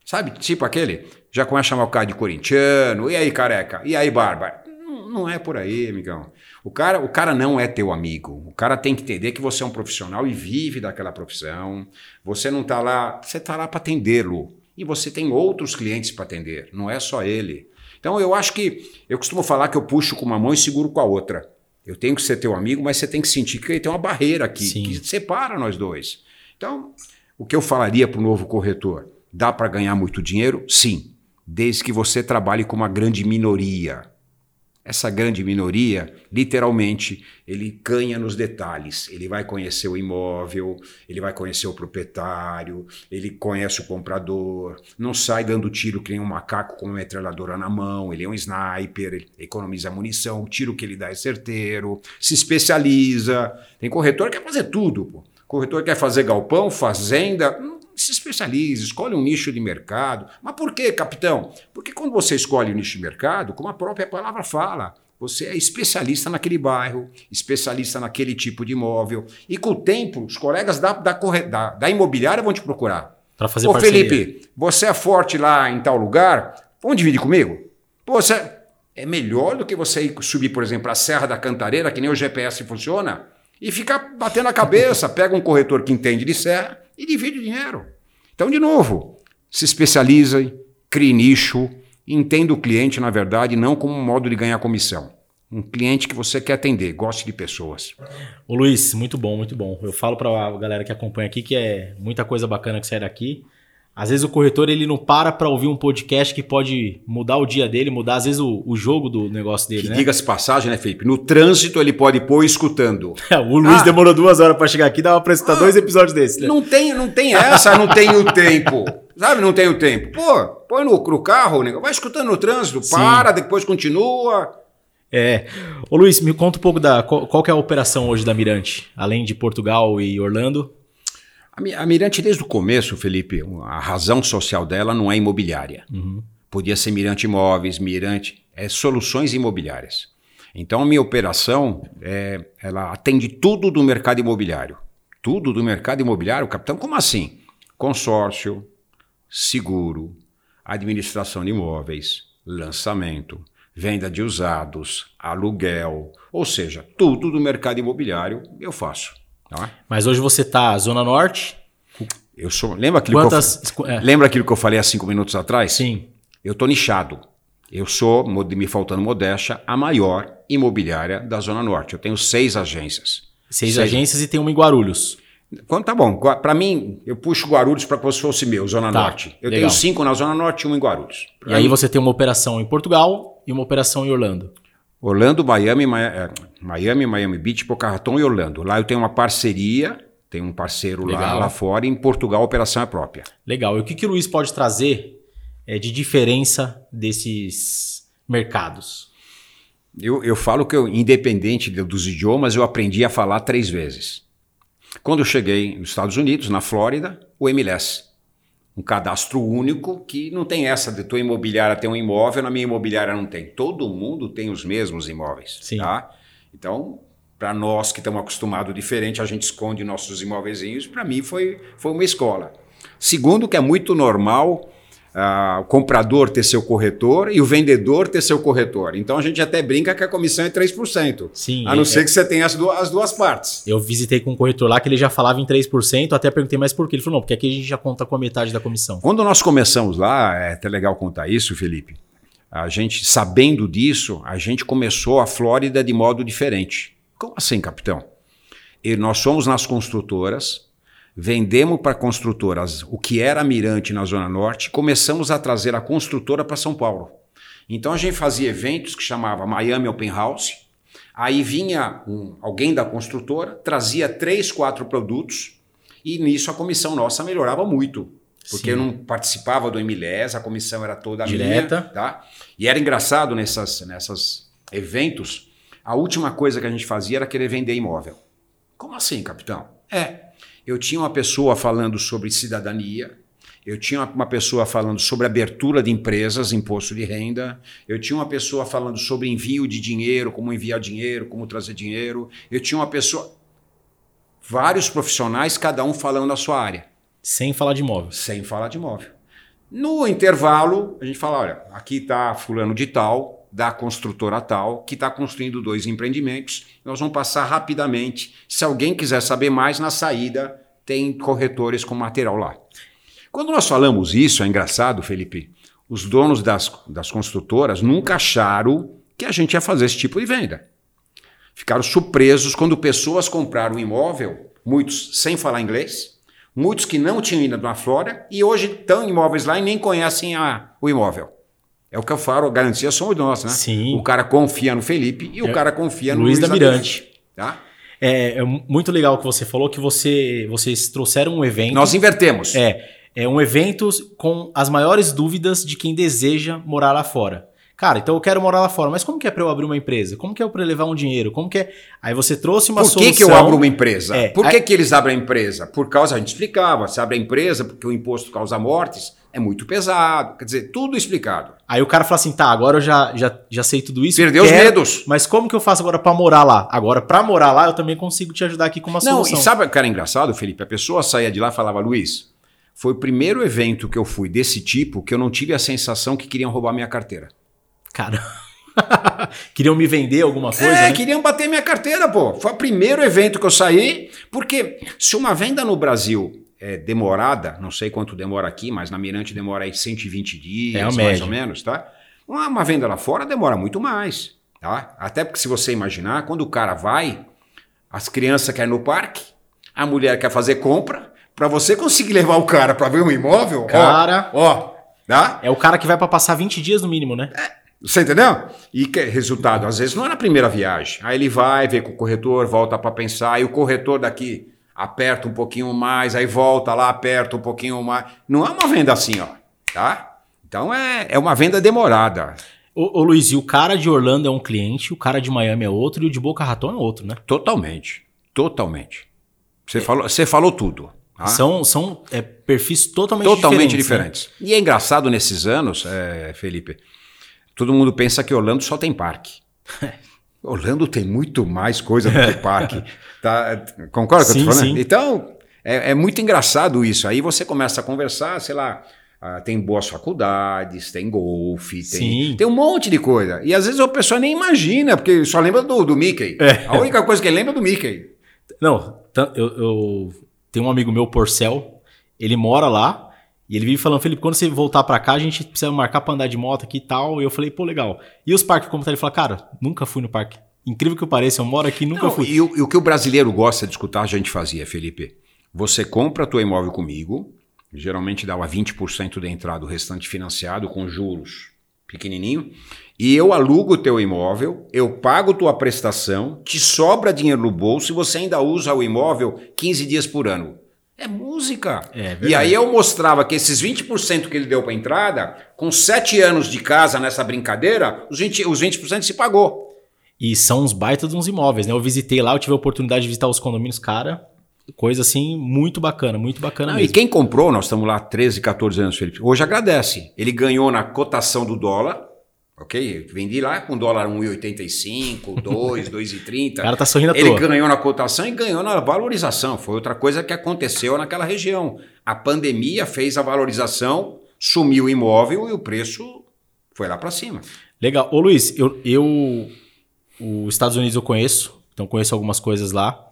Sabe, tipo aquele, já começa a chamar o cara de corintiano, e aí careca, e aí bárbara. Não, não é por aí, amigão. O cara, o cara não é teu amigo. O cara tem que entender que você é um profissional e vive daquela profissão. Você não está lá, você está lá para atendê-lo. E você tem outros clientes para atender, não é só ele. Então eu acho que eu costumo falar que eu puxo com uma mão e seguro com a outra. Eu tenho que ser teu amigo, mas você tem que sentir que tem uma barreira aqui Sim. que separa nós dois. Então, o que eu falaria para o novo corretor? Dá para ganhar muito dinheiro? Sim, desde que você trabalhe com uma grande minoria. Essa grande minoria, literalmente, ele ganha nos detalhes. Ele vai conhecer o imóvel, ele vai conhecer o proprietário, ele conhece o comprador, não sai dando tiro que nem um macaco com uma metralhadora na mão, ele é um sniper, ele economiza munição, o tiro que ele dá é certeiro, se especializa. Tem corretor que quer fazer tudo, pô. Corretor quer fazer galpão, fazenda, se especialize, escolhe um nicho de mercado. Mas por que, capitão? Porque quando você escolhe um nicho de mercado, como a própria palavra fala, você é especialista naquele bairro, especialista naquele tipo de imóvel. E com o tempo, os colegas da, da, da, da imobiliária vão te procurar. Para fazer Ô, parceria. Felipe, você é forte lá em tal lugar? Vamos dividir comigo? Pô, você é melhor do que você ir subir, por exemplo, a Serra da Cantareira, que nem o GPS funciona, e ficar batendo a cabeça. Pega um corretor que entende de serra e divide o dinheiro. Então, de novo, se especialize, crie nicho, entenda o cliente, na verdade, não como um modo de ganhar comissão. Um cliente que você quer atender, goste de pessoas. Ô Luiz, muito bom, muito bom. Eu falo para a galera que acompanha aqui que é muita coisa bacana que sai daqui. Às vezes o corretor ele não para para ouvir um podcast que pode mudar o dia dele, mudar às vezes o, o jogo do negócio dele, Que né? diga-se passagem, né, Felipe? No trânsito ele pode pôr escutando. o Luiz Ah. demorou duas horas para chegar aqui, dava pra citar Ah. dois episódios desses. Né? Não tem, não tem essa, não tenho tempo. Sabe, não tenho tempo. Pô, põe no, no carro, né? vai escutando no trânsito, Sim. para, depois continua. É. Ô Luiz, me conta um pouco da qual, qual é a operação hoje da Mirante, além de Portugal e Orlando. A Mi- a Mirante, desde o começo, Felipe, a razão social dela não é imobiliária. Podia ser Mirante Imóveis, Mirante, é soluções imobiliárias. Então, a minha operação, é, ela atende tudo do mercado imobiliário. Tudo do mercado imobiliário, capitão, como assim? Consórcio, seguro, administração de imóveis, lançamento, venda de usados, aluguel, ou seja, tudo do mercado imobiliário eu faço. Tá? Mas hoje você tá Zona Norte. Eu sou. Lembra aquilo, Quantas. que eu, é, lembra aquilo que eu falei há cinco minutos atrás? Sim. Eu tô nichado. Eu sou, me faltando modéstia, a maior imobiliária da Zona Norte. Eu tenho seis agências. Seis Seis. agências e tem uma em Guarulhos. Quando tá bom, para mim, eu puxo Guarulhos para que fosse meu, Zona Tá, Norte. Eu legal. tenho cinco na Zona Norte e um em Guarulhos. E aí você tem uma operação em Portugal e uma operação em Orlando. Orlando, Miami, Mi- eh, Miami, Miami Beach, Raton e Orlando. Lá eu tenho uma parceria, tenho um parceiro lá, Legal. lá fora, e em Portugal a operação é própria. Legal. E o que, que o Luiz pode trazer é, de diferença desses mercados? Eu, eu falo que eu, independente de- dos idiomas, eu aprendi a falar três vezes. Quando eu cheguei nos Estados Unidos, na Flórida, o MLS. Um cadastro único que não tem essa de tua imobiliária tem um imóvel, na minha imobiliária não tem. Todo mundo tem os mesmos imóveis. Sim. Tá? Então, para nós que estamos acostumados diferente, a gente esconde nossos imóveis. Para mim foi, foi uma escola. Segundo, que é muito normal ah, o comprador ter seu corretor e o vendedor ter seu corretor. Então a gente até brinca que a comissão é 3%. Sim. A não é- ser que você tenha as duas, as duas partes. Eu visitei com um corretor lá que ele já falava em 3%, até perguntei mais por quê. Ele falou, não, porque aqui a gente já conta com a metade da comissão. Quando nós começamos lá, é até legal contar isso, Felipe. A gente, sabendo disso, a gente começou a Flórida de modo diferente. Como assim, capitão? E nós fomos nas construtoras, vendemos para construtoras o que era Mirante na Zona Norte, começamos a trazer a construtora para São Paulo. Então a gente fazia eventos que chamava Miami Open House. Aí vinha um- alguém da construtora, trazia três, quatro produtos, e nisso a comissão nossa melhorava muito. Porque Sim. eu não participava do MLS, a comissão era toda Direta. minha. Tá? E era engraçado nessas, nessas eventos, a última coisa que a gente fazia era querer vender imóvel. Como assim, capitão? É, eu tinha uma pessoa falando sobre cidadania, eu tinha uma pessoa falando sobre abertura de empresas, imposto de renda, eu tinha uma pessoa falando sobre envio de dinheiro, como enviar dinheiro, como trazer dinheiro, eu tinha uma pessoa. Vários profissionais, cada um falando a sua área Sem falar de imóveis. sem falar de imóvel. No intervalo, a gente fala: olha, aqui está fulano de tal, da construtora tal, que está construindo dois empreendimentos. Nós vamos passar rapidamente. Se alguém quiser saber mais, na saída tem corretores com material lá. Quando nós falamos isso, é engraçado, Felipe, os donos das, das construtoras nunca acharam que a gente ia fazer esse tipo de venda. Ficaram surpresos quando pessoas compraram um imóvel, muitos sem falar inglês, muitos que não tinham ido na Flórida e hoje estão imóveis lá e nem conhecem a- o imóvel. É o que eu falo, a garantia somos nós, né? Sim. O cara confia no Felipe e o É, cara confia no Luiz da Mirante. Tá? É, é muito legal o que você falou, que você, vocês trouxeram um evento. Nós invertemos. É, é um evento com as maiores dúvidas de quem deseja morar lá fora. Cara, então eu quero morar lá fora, mas como que é para eu abrir uma empresa? Como que é para eu levar um dinheiro? Como que é? Aí você trouxe uma Por que, solução. que eu abro uma empresa? É, Por que, aí- que eles abrem a empresa? Por causa, a gente explicava, você abre a empresa porque o imposto causa mortes, é muito pesado. Quer dizer, tudo explicado. Aí o cara fala assim, tá, agora eu já, já, já sei tudo isso. Perdeu os quero, medos. Mas como que eu faço agora para morar lá? Agora, para morar lá, eu também consigo te ajudar aqui com uma Não, solução. e sabe o que era engraçado, Felipe? A pessoa saía de lá e falava, Luiz, foi o primeiro evento que eu fui desse tipo que eu não tive a sensação que queriam roubar minha carteira. Cara, queriam me vender alguma coisa, é, né? queriam bater minha carteira, pô. Foi o primeiro evento que eu saí, porque se uma venda no Brasil é demorada, não sei quanto demora aqui, mas na Mirante demora aí 120 dias, É mais ou menos, tá? Uma, uma venda lá fora demora muito mais, tá? Até porque se você imaginar, quando o cara vai, as crianças querem ir no parque, a mulher quer fazer compra, para você conseguir levar o cara para ver um imóvel, ó, Cara. ó, tá? É o cara que vai para passar 20 dias no mínimo, né? Você entendeu? E que resultado, às vezes não é na primeira viagem. Aí ele vai, vê com o corretor, volta para pensar, e o corretor daqui aperta um pouquinho mais, aí volta lá, aperta um pouquinho mais. Não é uma venda assim, ó, tá? Então é, é uma venda demorada. Ô, ô Luiz, e o cara de Orlando é um cliente, o cara de Miami é outro e o de Boca Raton é outro, né? Totalmente. Totalmente. Você, falou, você falou tudo. tá? São, são é, perfis totalmente, Totalmente diferentes. diferentes. E é engraçado nesses anos, é, Felipe, todo mundo pensa que Orlando só tem parque. Orlando tem muito mais coisa do que parque. tá? Concorda com o que eu tô Sim, falando? sim. Então, é, é muito engraçado isso. Aí você começa a conversar, sei lá, ah, tem boas faculdades, tem golfe, tem, tem um monte de coisa. E às vezes a pessoa nem imagina, porque só lembra do, do Mickey. É. A única coisa que ele lembra é do Mickey. Não, eu, eu tenho um amigo meu, Porcel, ele mora lá e ele vive falando, Felipe, quando você voltar pra cá, a gente precisa marcar pra andar de moto aqui e tal. E eu falei, pô, legal. E os parques como tá? Ele fala, cara, nunca fui no parque. Incrível que eu pareça, eu moro aqui, nunca Não, fui. E o, e o que o brasileiro gosta de escutar, a gente fazia, Felipe. Você compra teu imóvel comigo, geralmente dava 20% da entrada, o restante financiado com juros pequenininho, e eu alugo o teu imóvel, eu pago tua prestação, te sobra dinheiro no bolso e você ainda usa o imóvel 15 dias por ano. É música. É e aí eu mostrava que esses 20% que ele deu para entrada, com 7 anos de casa nessa brincadeira, os 20%, os 20 se pagou. E são uns baitas de uns imóveis, né? Eu visitei lá, eu tive a oportunidade de visitar os condomínios, cara, coisa assim, muito bacana, muito bacana Não, e mesmo. quem comprou, nós estamos lá 13, 14 anos, Felipe, hoje agradece. Ele ganhou na cotação do dólar, ok? Eu Vendi lá com dólar 1,85, 2, 2,30. O cara tá sorrindo à Ele toa. ganhou na cotação e ganhou na valorização. Foi outra coisa que aconteceu naquela região. A pandemia fez a valorização, sumiu o imóvel e o preço foi lá para cima. Legal. Ô Luiz, eu, eu os Estados Unidos eu conheço, então conheço algumas coisas lá.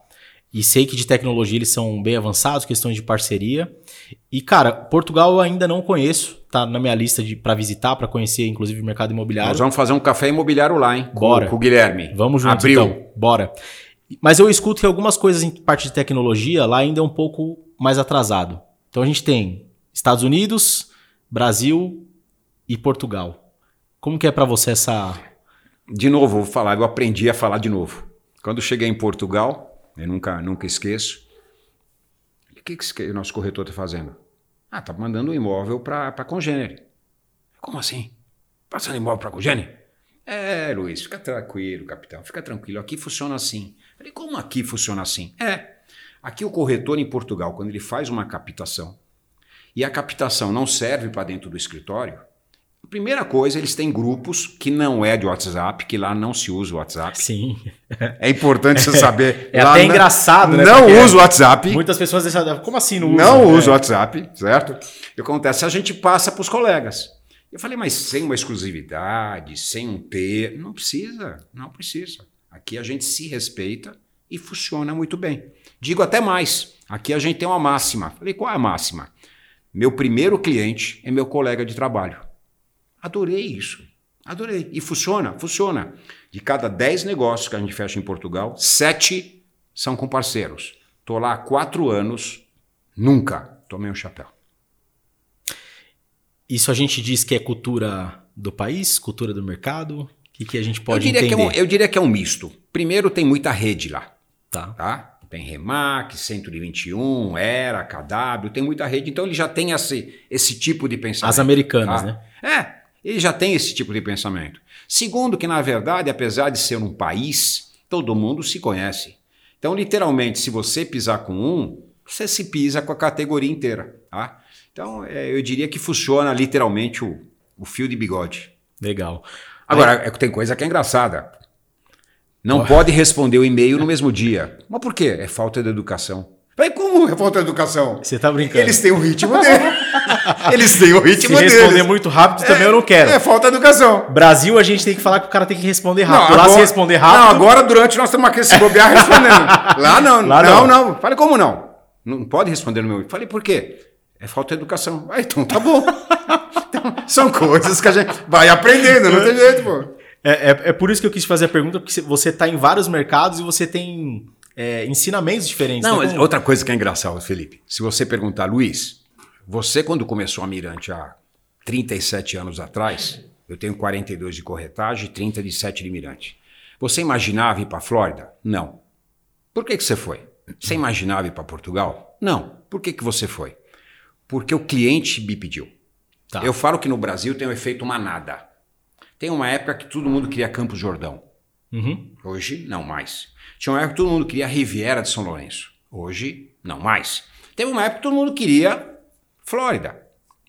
E sei que de tecnologia eles são bem avançados, questões de parceria. E, cara, Portugal eu ainda não conheço, tá na minha lista de para visitar, para conhecer, inclusive, o mercado imobiliário. Nós vamos fazer um café imobiliário lá, hein? Com- Bora. Com, o Guilherme. Vamos junto, Abril. então. Bora. Mas eu escuto que algumas coisas em parte de tecnologia lá ainda é um pouco mais atrasado. Então a gente tem Estados Unidos, Brasil e Portugal. Como que é para você essa... De novo, vou falar, eu aprendi a falar de novo. Quando cheguei em Portugal, eu nunca, nunca esqueço. O que, que o nosso corretor está fazendo? Ah, tá mandando um imóvel para Congênere. Como assim? Passando imóvel para Congênere? É, Luiz, fica tranquilo, capitão, fica tranquilo. Aqui funciona assim. Falei, como aqui funciona assim? É. Aqui o corretor em Portugal, quando ele faz uma captação e a captação não serve para dentro do escritório, primeira coisa, eles têm grupos que não é de WhatsApp, que lá não se usa o WhatsApp. Sim. É importante você saber. É até não- engraçado, né? Não usa o WhatsApp. Muitas pessoas deixam... Como assim não usa? Não É. usa o WhatsApp, certo? O que acontece? A gente passa para os colegas. Eu falei, mas sem uma exclusividade, sem um ter. Não precisa, não precisa. Aqui a gente se respeita e funciona muito bem. Digo até mais. Aqui a gente tem uma máxima. Falei, qual é a máxima? Meu primeiro cliente é meu colega de trabalho. Adorei isso. Adorei. E funciona, funciona. De cada 10 negócios que a gente fecha em Portugal, 7 são com parceiros. Estou lá há 4 anos, nunca tomei um chapéu. Isso a gente diz que é cultura do país, cultura do mercado? O que, que a gente pode eu diria entender? Que é um, eu diria que é um misto. Primeiro, tem muita rede lá. Tá. tá? Tem Remac, 121, Era, KW, tem muita rede. Então ele já tem esse, esse tipo de pensamento. As americanas, tá? né? É, ele já tem esse tipo de pensamento. Segundo, que na verdade, apesar de ser um país, todo mundo se conhece. Então, literalmente, se você pisar com um, você se pisa com a categoria inteira. Tá? Então, é, eu diria que funciona literalmente o, o fio de bigode. Legal. Agora, Aí... tem coisa que é engraçada. Não oh. pode responder o e-mail no mesmo dia. Mas por quê? É falta de educação. Mas como é falta educação? Você tá brincando. Eles têm o ritmo dele. Eles têm o ritmo Se responder muito rápido também é, eu não quero. É falta educação. Brasil, a gente tem que falar que o cara tem que responder rápido. Não, Lá agora, se responder rápido. Não, agora durante nós estamos aqui se bobear respondendo. Lá não. Lá não, não, não. Falei, como não? Não pode responder no meu. Falei, por quê? É falta de educação. Ah, então tá bom. então, são coisas que a gente vai aprendendo, não tem jeito, pô. É, é, é por isso que eu quis fazer a pergunta, porque você está em vários mercados e você tem é, ensinamentos diferentes. Não, né? outra coisa que é engraçada, Felipe. Se você perguntar, Luiz, você quando começou a Mirante há 37 anos atrás, eu tenho 42 de corretagem e 30 de 7 de Mirante. Você imaginava ir para a Flórida? Não. Por que, que você foi? Você imaginava ir para Portugal? Não. Por que, que você foi? Porque o cliente me pediu. Tá. Eu falo que no Brasil tem o efeito manada. Tem uma época que todo mundo queria Campos Jordão. Uhum. Hoje, não mais. Tinha uma época que todo mundo queria Riviera de São Lourenço. Hoje, não mais. Teve uma época que todo mundo queria Flórida.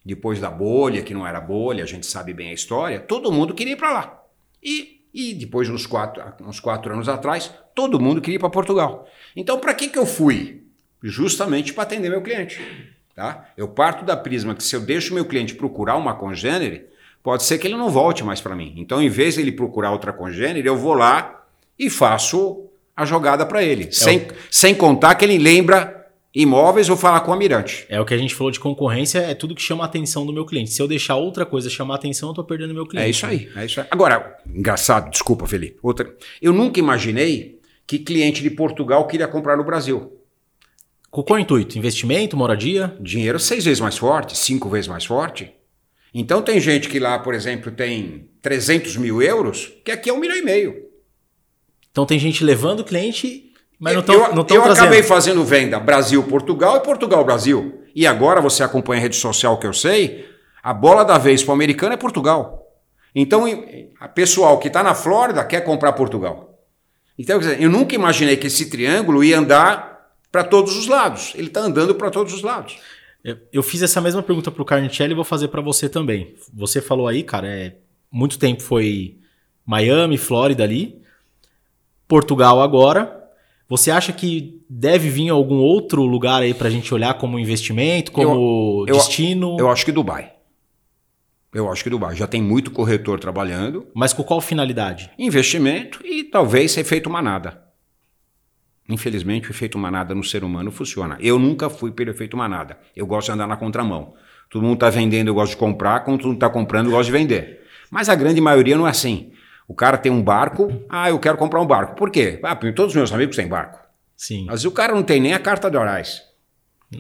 Depois da bolha, que não era bolha, a gente sabe bem a história, todo mundo queria ir para lá. E, e depois, uns quatro, uns quatro anos atrás, todo mundo queria ir para Portugal. Então, para que, que eu fui? Justamente para atender meu cliente. Tá? Eu parto da prisma que se eu deixo meu cliente procurar uma congênere, pode ser que ele não volte mais para mim. Então, em vez de ele procurar outra congênere, eu vou lá e faço a jogada para ele. É sem, o... sem contar que ele lembra imóveis ou falar com a Mirante. É o que a gente falou de concorrência, é tudo que chama a atenção do meu cliente. Se eu deixar outra coisa chamar a atenção, eu estou perdendo meu cliente. É isso aí, é isso aí. Agora, engraçado, desculpa, Felipe. Outra, eu nunca imaginei que cliente de Portugal queria comprar no Brasil. Com qual intuito? Investimento, moradia? Dinheiro seis vezes mais forte, cinco vezes mais forte. Então tem gente que lá, por exemplo, tem 300 mil euros, que aqui é um milhão e meio. Então tem gente levando o cliente, mas não estão eu, não Eu trazendo. acabei fazendo venda Brasil-Portugal e Portugal-Brasil. E agora você acompanha a rede social que eu sei, a bola da vez para o americano é Portugal. Então, a pessoal que está na Flórida quer comprar Portugal. Então, eu nunca imaginei que esse triângulo ia andar para todos os lados. Ele está andando para todos os lados. Eu fiz essa mesma pergunta para o Carnicelli e vou fazer para você também. Você falou aí, cara, é, muito tempo foi Miami, Flórida ali. Portugal agora. Você acha que deve vir algum outro lugar aí para a gente olhar como investimento, como eu, destino? Eu, eu acho que Dubai. Eu acho que Dubai. Já tem muito corretor trabalhando. Mas com qual finalidade? Investimento e talvez ser feito manada. Infelizmente, o efeito manada no ser humano funciona. Eu nunca fui pelo efeito manada. Eu gosto de andar na contramão. Todo mundo está vendendo, eu gosto de comprar. Quando todo mundo está comprando, eu gosto de vender. Mas a grande maioria não é assim. O cara tem um barco, ah, eu quero comprar um barco. Por quê? Ah, porque todos os meus amigos têm barco. Sim. Mas o cara não tem nem a carta de Horais.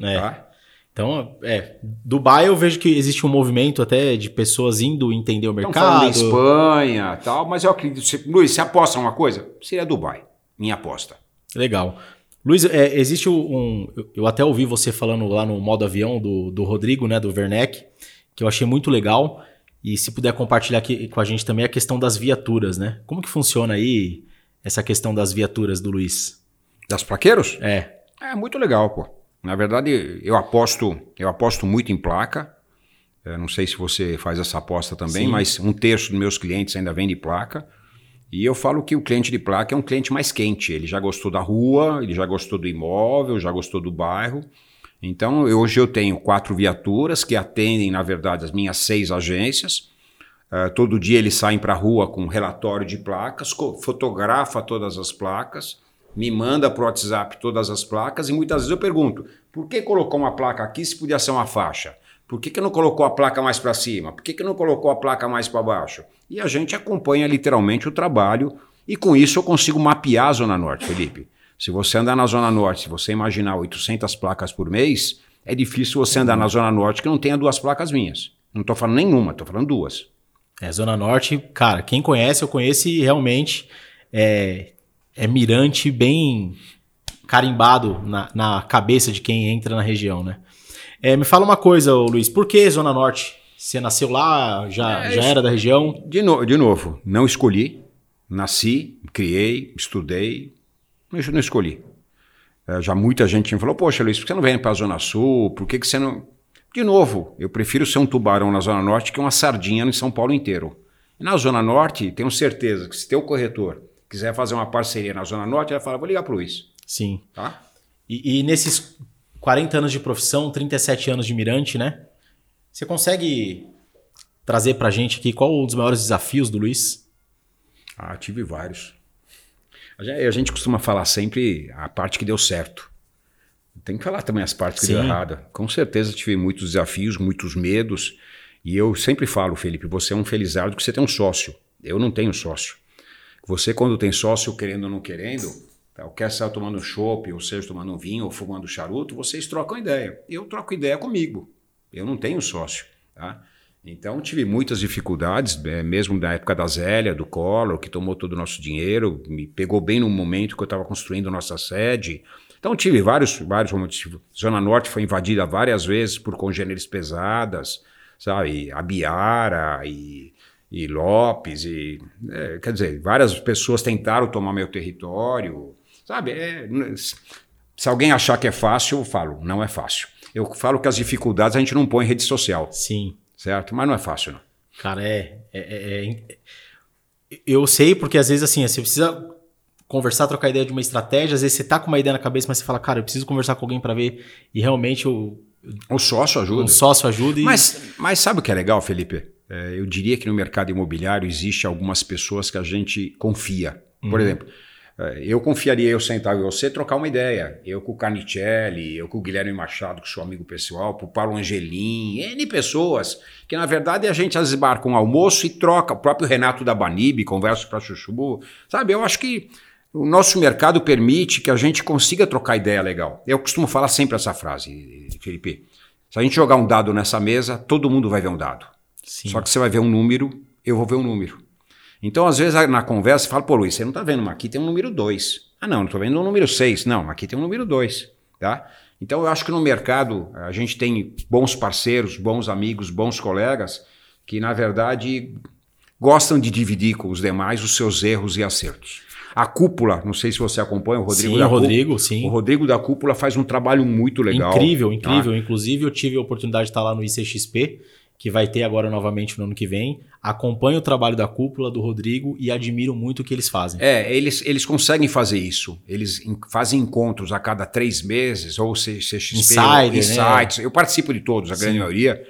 É. Tá? Então, é, Dubai eu vejo que existe um movimento até de pessoas indo entender o mercado. Estão Espanha tal, mas eu acredito. Se, Luiz, você aposta uma coisa? Seria Dubai. Minha aposta. Legal. Luiz, é, existe um. Eu até ouvi você falando lá no modo avião do, do Rodrigo, né, do Werneck, que eu achei muito legal. E se puder compartilhar aqui com a gente também a questão das viaturas, né? Como que funciona aí essa questão das viaturas do Luiz? Das plaqueiros? É. É muito legal, pô. Na verdade, eu aposto, eu aposto muito em placa. Eu não sei se você faz essa aposta também, Sim. mas um terço dos meus clientes ainda vende placa. E eu falo que o cliente de placa é um cliente mais quente. Ele já gostou da rua, ele já gostou do imóvel, já gostou do bairro. Então, hoje eu tenho quatro viaturas que atendem, na verdade, as minhas seis agências. Uh, todo dia eles saem para a rua com um relatório de placas, fotografa todas as placas, me manda para o WhatsApp todas as placas e muitas vezes eu pergunto: por que colocou uma placa aqui se podia ser uma faixa? Por que, que não colocou a placa mais para cima? Por que, que não colocou a placa mais para baixo? E a gente acompanha literalmente o trabalho e com isso eu consigo mapear a Zona Norte, Felipe. Se você andar na Zona Norte, se você imaginar 800 placas por mês, é difícil você andar na Zona Norte que não tenha duas placas minhas. Não estou falando nenhuma, estou falando duas. É, Zona Norte, cara, quem conhece, eu conheço e realmente é, é mirante bem carimbado na, na cabeça de quem entra na região, né? É, me fala uma coisa, Luiz, por que Zona Norte? Você nasceu lá, já, é, já era da região? De, no, de novo, não escolhi. Nasci, criei, estudei, mas não escolhi. É, já muita gente me falou, poxa, Luiz, por que você não vem para a Zona Sul? Por que, que você não... De novo, eu prefiro ser um tubarão na Zona Norte que uma sardinha em São Paulo inteiro. E na Zona Norte, tenho certeza que se teu corretor quiser fazer uma parceria na Zona Norte, ele vai falar, vou ligar para o Luiz. Sim. Tá? E, e nesses 40 anos de profissão, 37 anos de mirante, né? Você consegue trazer para gente aqui qual um dos maiores desafios do Luiz? Ah, tive vários. A gente costuma falar sempre a parte que deu certo. Tem que falar também as partes que Sim. deu errado. Com certeza tive muitos desafios, muitos medos. E eu sempre falo, Felipe, você é um felizardo que você tem um sócio. Eu não tenho sócio. Você, quando tem sócio, querendo ou não querendo, tá, quer estar tomando chopp, ou seja, tomando um vinho, ou fumando charuto, vocês trocam ideia. Eu troco ideia comigo. Eu não tenho sócio. Tá? Então tive muitas dificuldades, é, mesmo na época da Zélia, do Collor, que tomou todo o nosso dinheiro, me pegou bem no momento que eu estava construindo nossa sede. Então tive vários, vários momentos. Zona Norte foi invadida várias vezes por congêneres pesadas, sabe? A Biara e, e Lopes, e, é, quer dizer, várias pessoas tentaram tomar meu território, sabe? É, se alguém achar que é fácil, eu falo, não é fácil. Eu falo que as dificuldades a gente não põe em rede social. Sim certo? Mas não é fácil, não. Cara, é, é, é, é, Eu sei, porque às vezes assim, você precisa conversar, trocar ideia de uma estratégia, às vezes você tá com uma ideia na cabeça, mas você fala, cara, eu preciso conversar com alguém para ver, e realmente o. O sócio ajuda. O sócio ajuda. E... Mas, mas sabe o que é legal, Felipe? É, eu diria que no mercado imobiliário existe algumas pessoas que a gente confia. Por uhum. exemplo, eu confiaria eu sentar com você trocar uma ideia. Eu com o Canicelli, eu com o Guilherme Machado, que sou amigo pessoal, o Paulo Angelim, N pessoas, que na verdade a gente às vezes marca um almoço e troca. O próprio Renato da Banib, conversa para Chuchu. Sabe, eu acho que o nosso mercado permite que a gente consiga trocar ideia legal. Eu costumo falar sempre essa frase, Felipe. Se a gente jogar um dado nessa mesa, todo mundo vai ver um dado. Sim. Só que você vai ver um número, eu vou ver um número. Então, às vezes, na conversa, fala, pô, Luiz, você não está vendo, mas aqui tem um número 2. Ah, não, não estou vendo um número 6. Não, aqui tem um número 2. Tá? Então, eu acho que no mercado a gente tem bons parceiros, bons amigos, bons colegas que, na verdade, gostam de dividir com os demais os seus erros e acertos. A cúpula, não sei se você acompanha o Rodrigo sim, da Rodrigo, Cúpula. sim. O Rodrigo da Cúpula faz um trabalho muito legal. Incrível, incrível. Tá? Inclusive, eu tive a oportunidade de estar lá no ICXP que vai ter agora novamente no ano que vem. Acompanho o trabalho da cúpula do Rodrigo e admiro muito o que eles fazem. É, eles, eles conseguem fazer isso. Eles fazem encontros a cada três meses, ou CXP, Insider, ou Insights. Né? Eu participo de todos, a Sim. grande maioria.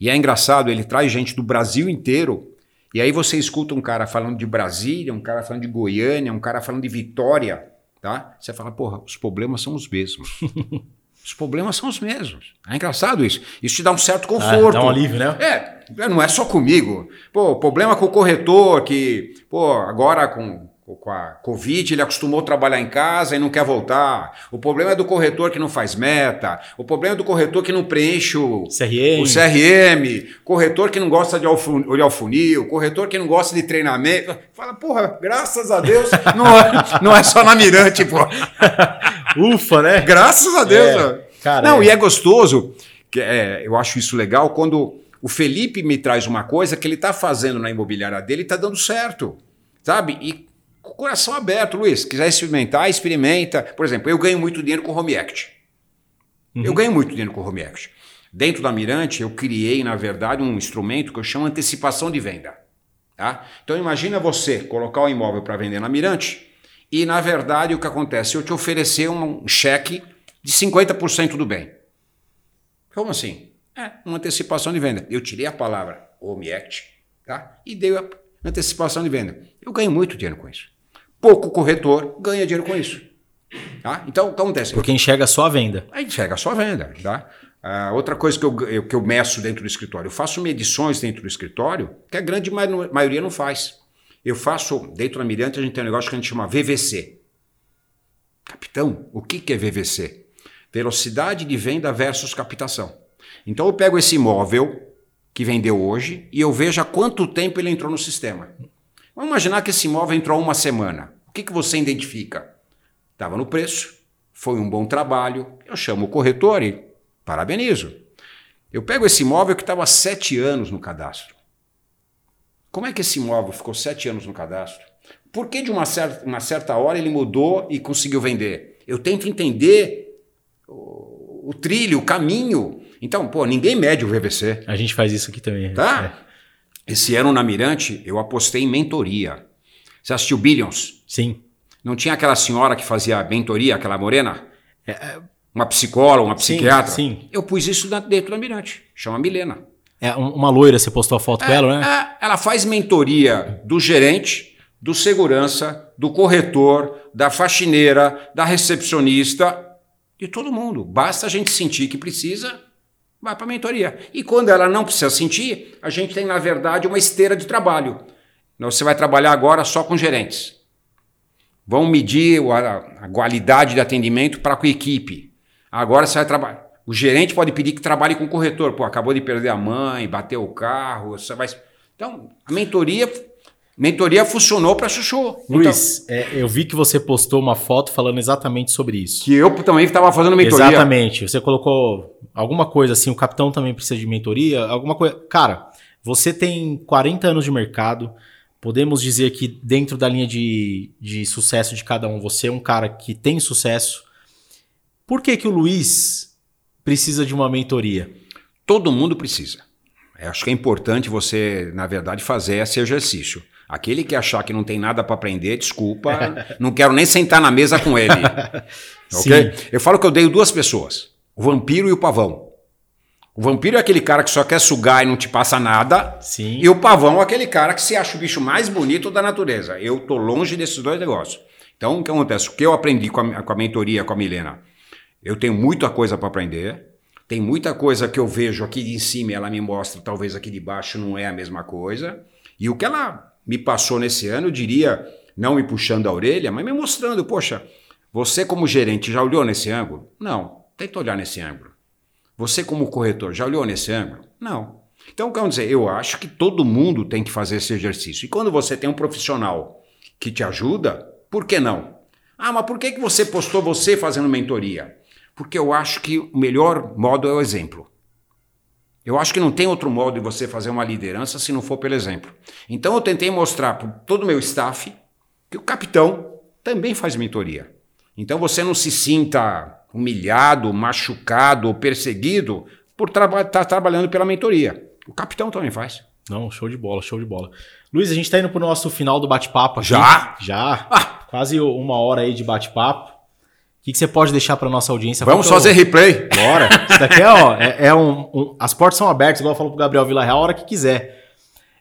E é engraçado, ele traz gente do Brasil inteiro. E aí você escuta um cara falando de Brasília, um cara falando de Goiânia, um cara falando de Vitória, tá? Você fala, porra, os problemas são os mesmos. Os problemas são os mesmos. É engraçado isso. Isso te dá um certo conforto. Ah, dá um alívio, né? É, não é só comigo. Pô, problema com o corretor que, pô, agora com, com a Covid ele acostumou a trabalhar em casa e não quer voltar. O problema é do corretor que não faz meta. O problema é do corretor que não preenche o CRM. O CRM. Corretor que não gosta de olhar o funil. Corretor que não gosta de treinamento. Fala, porra, graças a Deus, não, é, não é só na Mirante, pô. Ufa, né? Graças a Deus. É, cara, Não, é. e é gostoso, que é, eu acho isso legal, quando o Felipe me traz uma coisa que ele está fazendo na imobiliária dele e está dando certo. Sabe? E com o coração aberto, Luiz. Quiser experimentar, experimenta. Por exemplo, eu ganho muito dinheiro com o Home Act. Uhum. Eu ganho muito dinheiro com o Home Act. Dentro da Mirante, eu criei, na verdade, um instrumento que eu chamo antecipação de venda. Tá? Então imagina você colocar o imóvel para vender na Mirante e, na verdade, o que acontece? Eu te oferecer um cheque de 50% do bem. Como assim? É, uma antecipação de venda. Eu tirei a palavra Home Act tá? e dei a antecipação de venda. Eu ganho muito dinheiro com isso. Pouco corretor ganha dinheiro com isso. Tá? Então, o que acontece? Porque enxerga só a venda. Aí enxerga só a venda. Tá? Ah, outra coisa que eu, eu, que eu meço dentro do escritório, eu faço medições dentro do escritório que a grande maioria não faz. Eu faço, dentro da Mirante, a gente tem um negócio que a gente chama VVC. Capitão, o que, que é VVC? Velocidade de venda versus captação. Então eu pego esse imóvel, que vendeu hoje e eu vejo há quanto tempo ele entrou no sistema. Vamos imaginar que esse imóvel entrou há uma semana. O que, que você identifica? Estava no preço, foi um bom trabalho, eu chamo o corretor e parabenizo. Eu pego esse imóvel que estava há sete anos no cadastro. Como é que esse imóvel ficou sete anos no cadastro? Por que de uma certa, uma certa hora ele mudou e conseguiu vender? Eu tento entender o, o trilho, o caminho. Então, pô, ninguém mede o VVC. A gente faz isso aqui também. Tá? É. Esse ano na Mirante, eu apostei em mentoria. Você assistiu Billions? Sim. Não tinha aquela senhora que fazia mentoria, aquela morena? É, é uma psicóloga, uma psiquiatra? Sim, sim. Eu pus isso dentro da Mirante. Chama Milena. É uma loira, você postou a foto é, com ela, né? É, ela faz mentoria do gerente do segurança, do corretor, da faxineira, da recepcionista, de todo mundo. Basta a gente sentir que precisa, vai para a mentoria. E quando ela não precisa sentir, a gente tem, na verdade, uma esteira de trabalho. Você vai trabalhar agora só com gerentes. Vão medir a, qualidade de atendimento para com a equipe. Agora você vai trabalhar. O gerente pode pedir que trabalhe com o corretor. Pô, acabou de perder a mãe, bateu o carro. Você vai... Então, a mentoria Mentoria funcionou para Chuchu. Luiz, então, é, eu vi que você postou uma foto falando exatamente sobre isso. Que eu também estava fazendo mentoria. Exatamente. Você colocou alguma coisa assim, o capitão também precisa de mentoria, alguma coisa. Cara, você tem 40 anos de mercado. Podemos dizer que dentro da linha de, de sucesso de cada um, você é um cara que tem sucesso. Por que, que o Luiz precisa de uma mentoria? Todo mundo precisa. Eu acho que é importante você, na verdade, fazer esse exercício. Aquele que achar que não tem nada para aprender, desculpa, não quero nem sentar na mesa com ele. ok? Eu falo que eu dei duas pessoas: o vampiro e o pavão. O vampiro é aquele cara que só quer sugar e não te passa nada. Sim. E o pavão é aquele cara que se acha o bicho mais bonito da natureza. Eu tô longe desses dois negócios. Então, o que acontece? O que eu aprendi com a, com a mentoria com a Milena? Eu tenho muita coisa para aprender. Tem muita coisa que eu vejo aqui de cima e ela me mostra, talvez aqui de baixo não é a mesma coisa. E o que ela me passou nesse ano, eu diria, não me puxando a orelha, mas me mostrando, poxa, você como gerente já olhou nesse ângulo? Não, tenta olhar nesse ângulo. Você como corretor já olhou nesse ângulo? Não. Então, quer dizer, eu acho que todo mundo tem que fazer esse exercício. E quando você tem um profissional que te ajuda, por que não? Ah, mas por que, que você postou você fazendo mentoria? Porque eu acho que o melhor modo é o exemplo. Eu acho que não tem outro modo de você fazer uma liderança se não for pelo exemplo. Então eu tentei mostrar para todo o meu staff que o capitão também faz mentoria. Então você não se sinta humilhado, machucado ou perseguido por estar tá trabalhando pela mentoria. O capitão também faz. Não, show de bola, show de bola. Luiz, a gente está indo para o nosso final do bate-papo aqui. Já? Já. Ah. Quase uma hora aí de bate-papo que, que você pode deixar para nossa audiência? Vamos fazer replay. Bora. Isso daqui é, ó, é, é um, um, As portas são abertas, igual eu falo pro Gabriel Villarreal, a hora que quiser.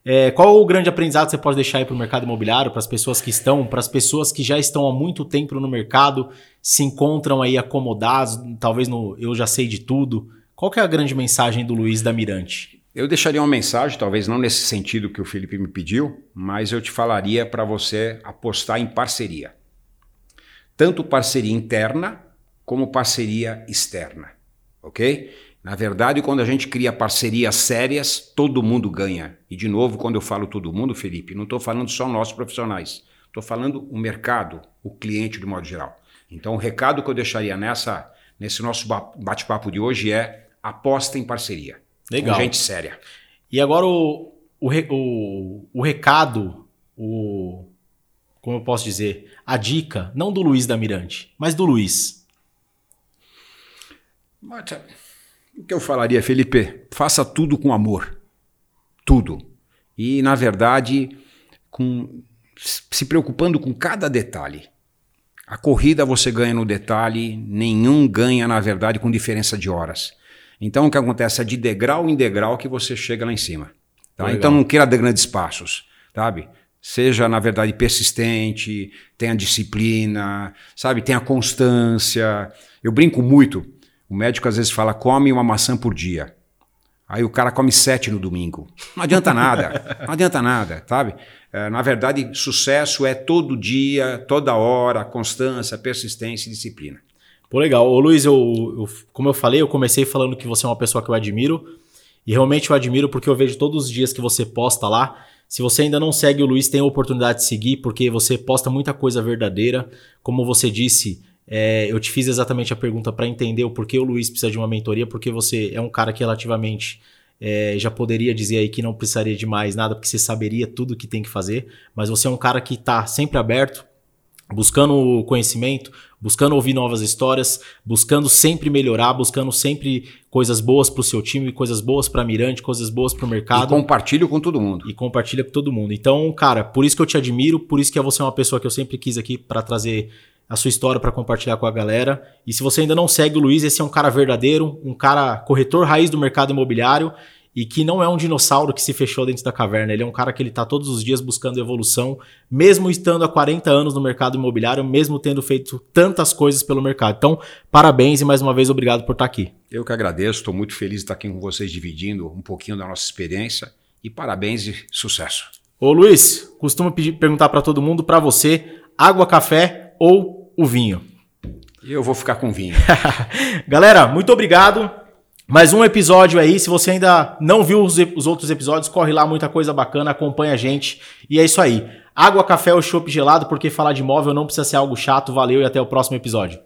É, qual o grande aprendizado que você pode deixar aí para o mercado imobiliário, para as pessoas que estão, para as pessoas que já estão há muito tempo no mercado, se encontram aí acomodados, talvez no eu já sei de tudo. Qual que é a grande mensagem do Luiz da Mirante? Eu deixaria uma mensagem, talvez não nesse sentido que o Felipe me pediu, mas eu te falaria para você apostar em parceria tanto parceria interna como parceria externa, ok? Na verdade, quando a gente cria parcerias sérias, todo mundo ganha. E de novo, quando eu falo todo mundo, Felipe, não estou falando só nós profissionais, estou falando o mercado, o cliente de modo geral. Então, o recado que eu deixaria nessa, nesse nosso bate-papo de hoje é aposta em parceria. Legal. Com gente séria. E agora o, o, o, o recado, o, como eu posso dizer, a dica, não do Luiz da Mirante, mas do Luiz. O que eu falaria, Felipe? Faça tudo com amor. Tudo. E, na verdade, com, se preocupando com cada detalhe. A corrida você ganha no detalhe, nenhum ganha, na verdade, com diferença de horas. Então, o que acontece é de degrau em degrau que você chega lá em cima. Tá? Então, não queira de grandes passos, sabe? Seja, na verdade, persistente, tenha disciplina, sabe? Tenha constância. Eu brinco muito. O médico às vezes fala, come uma maçã por dia. Aí o cara come sete no domingo. Não adianta nada. Não adianta nada, sabe? É, na verdade, sucesso é todo dia, toda hora, constância, persistência e disciplina. Pô, legal. Ô, Luiz, eu, eu, como eu falei, eu comecei falando que você é uma pessoa que eu admiro. E realmente eu admiro porque eu vejo todos os dias que você posta lá. Se você ainda não segue o Luiz, tem a oportunidade de seguir, porque você posta muita coisa verdadeira. Como você disse, é, eu te fiz exatamente a pergunta para entender o porquê o Luiz precisa de uma mentoria, porque você é um cara que relativamente é, já poderia dizer aí que não precisaria de mais nada, porque você saberia tudo o que tem que fazer, mas você é um cara que está sempre aberto, buscando conhecimento, buscando ouvir novas histórias, buscando sempre melhorar, buscando sempre coisas boas para o seu time, coisas boas para Mirante, coisas boas para o mercado. E compartilho com todo mundo. E compartilha com todo mundo. Então, cara, por isso que eu te admiro, por isso que você é uma pessoa que eu sempre quis aqui para trazer a sua história para compartilhar com a galera. E se você ainda não segue o Luiz, esse é um cara verdadeiro, um cara corretor raiz do mercado imobiliário e que não é um dinossauro que se fechou dentro da caverna. Ele é um cara que ele está todos os dias buscando evolução, mesmo estando há 40 anos no mercado imobiliário, mesmo tendo feito tantas coisas pelo mercado. Então, parabéns e mais uma vez obrigado por estar aqui. Eu que agradeço, estou muito feliz de estar aqui com vocês dividindo um pouquinho da nossa experiência e parabéns e sucesso. Ô Luiz, costumo pedir, perguntar para todo mundo, para você, água, café ou o vinho? Eu vou ficar com vinho. Galera, muito obrigado. Mais um episódio aí. Se você ainda não viu os, os, outros episódios, corre lá, muita coisa bacana, acompanha a gente. E é isso aí. Água, café ou chopp gelado, porque falar de imóvel não precisa ser algo chato. Valeu e até o próximo episódio.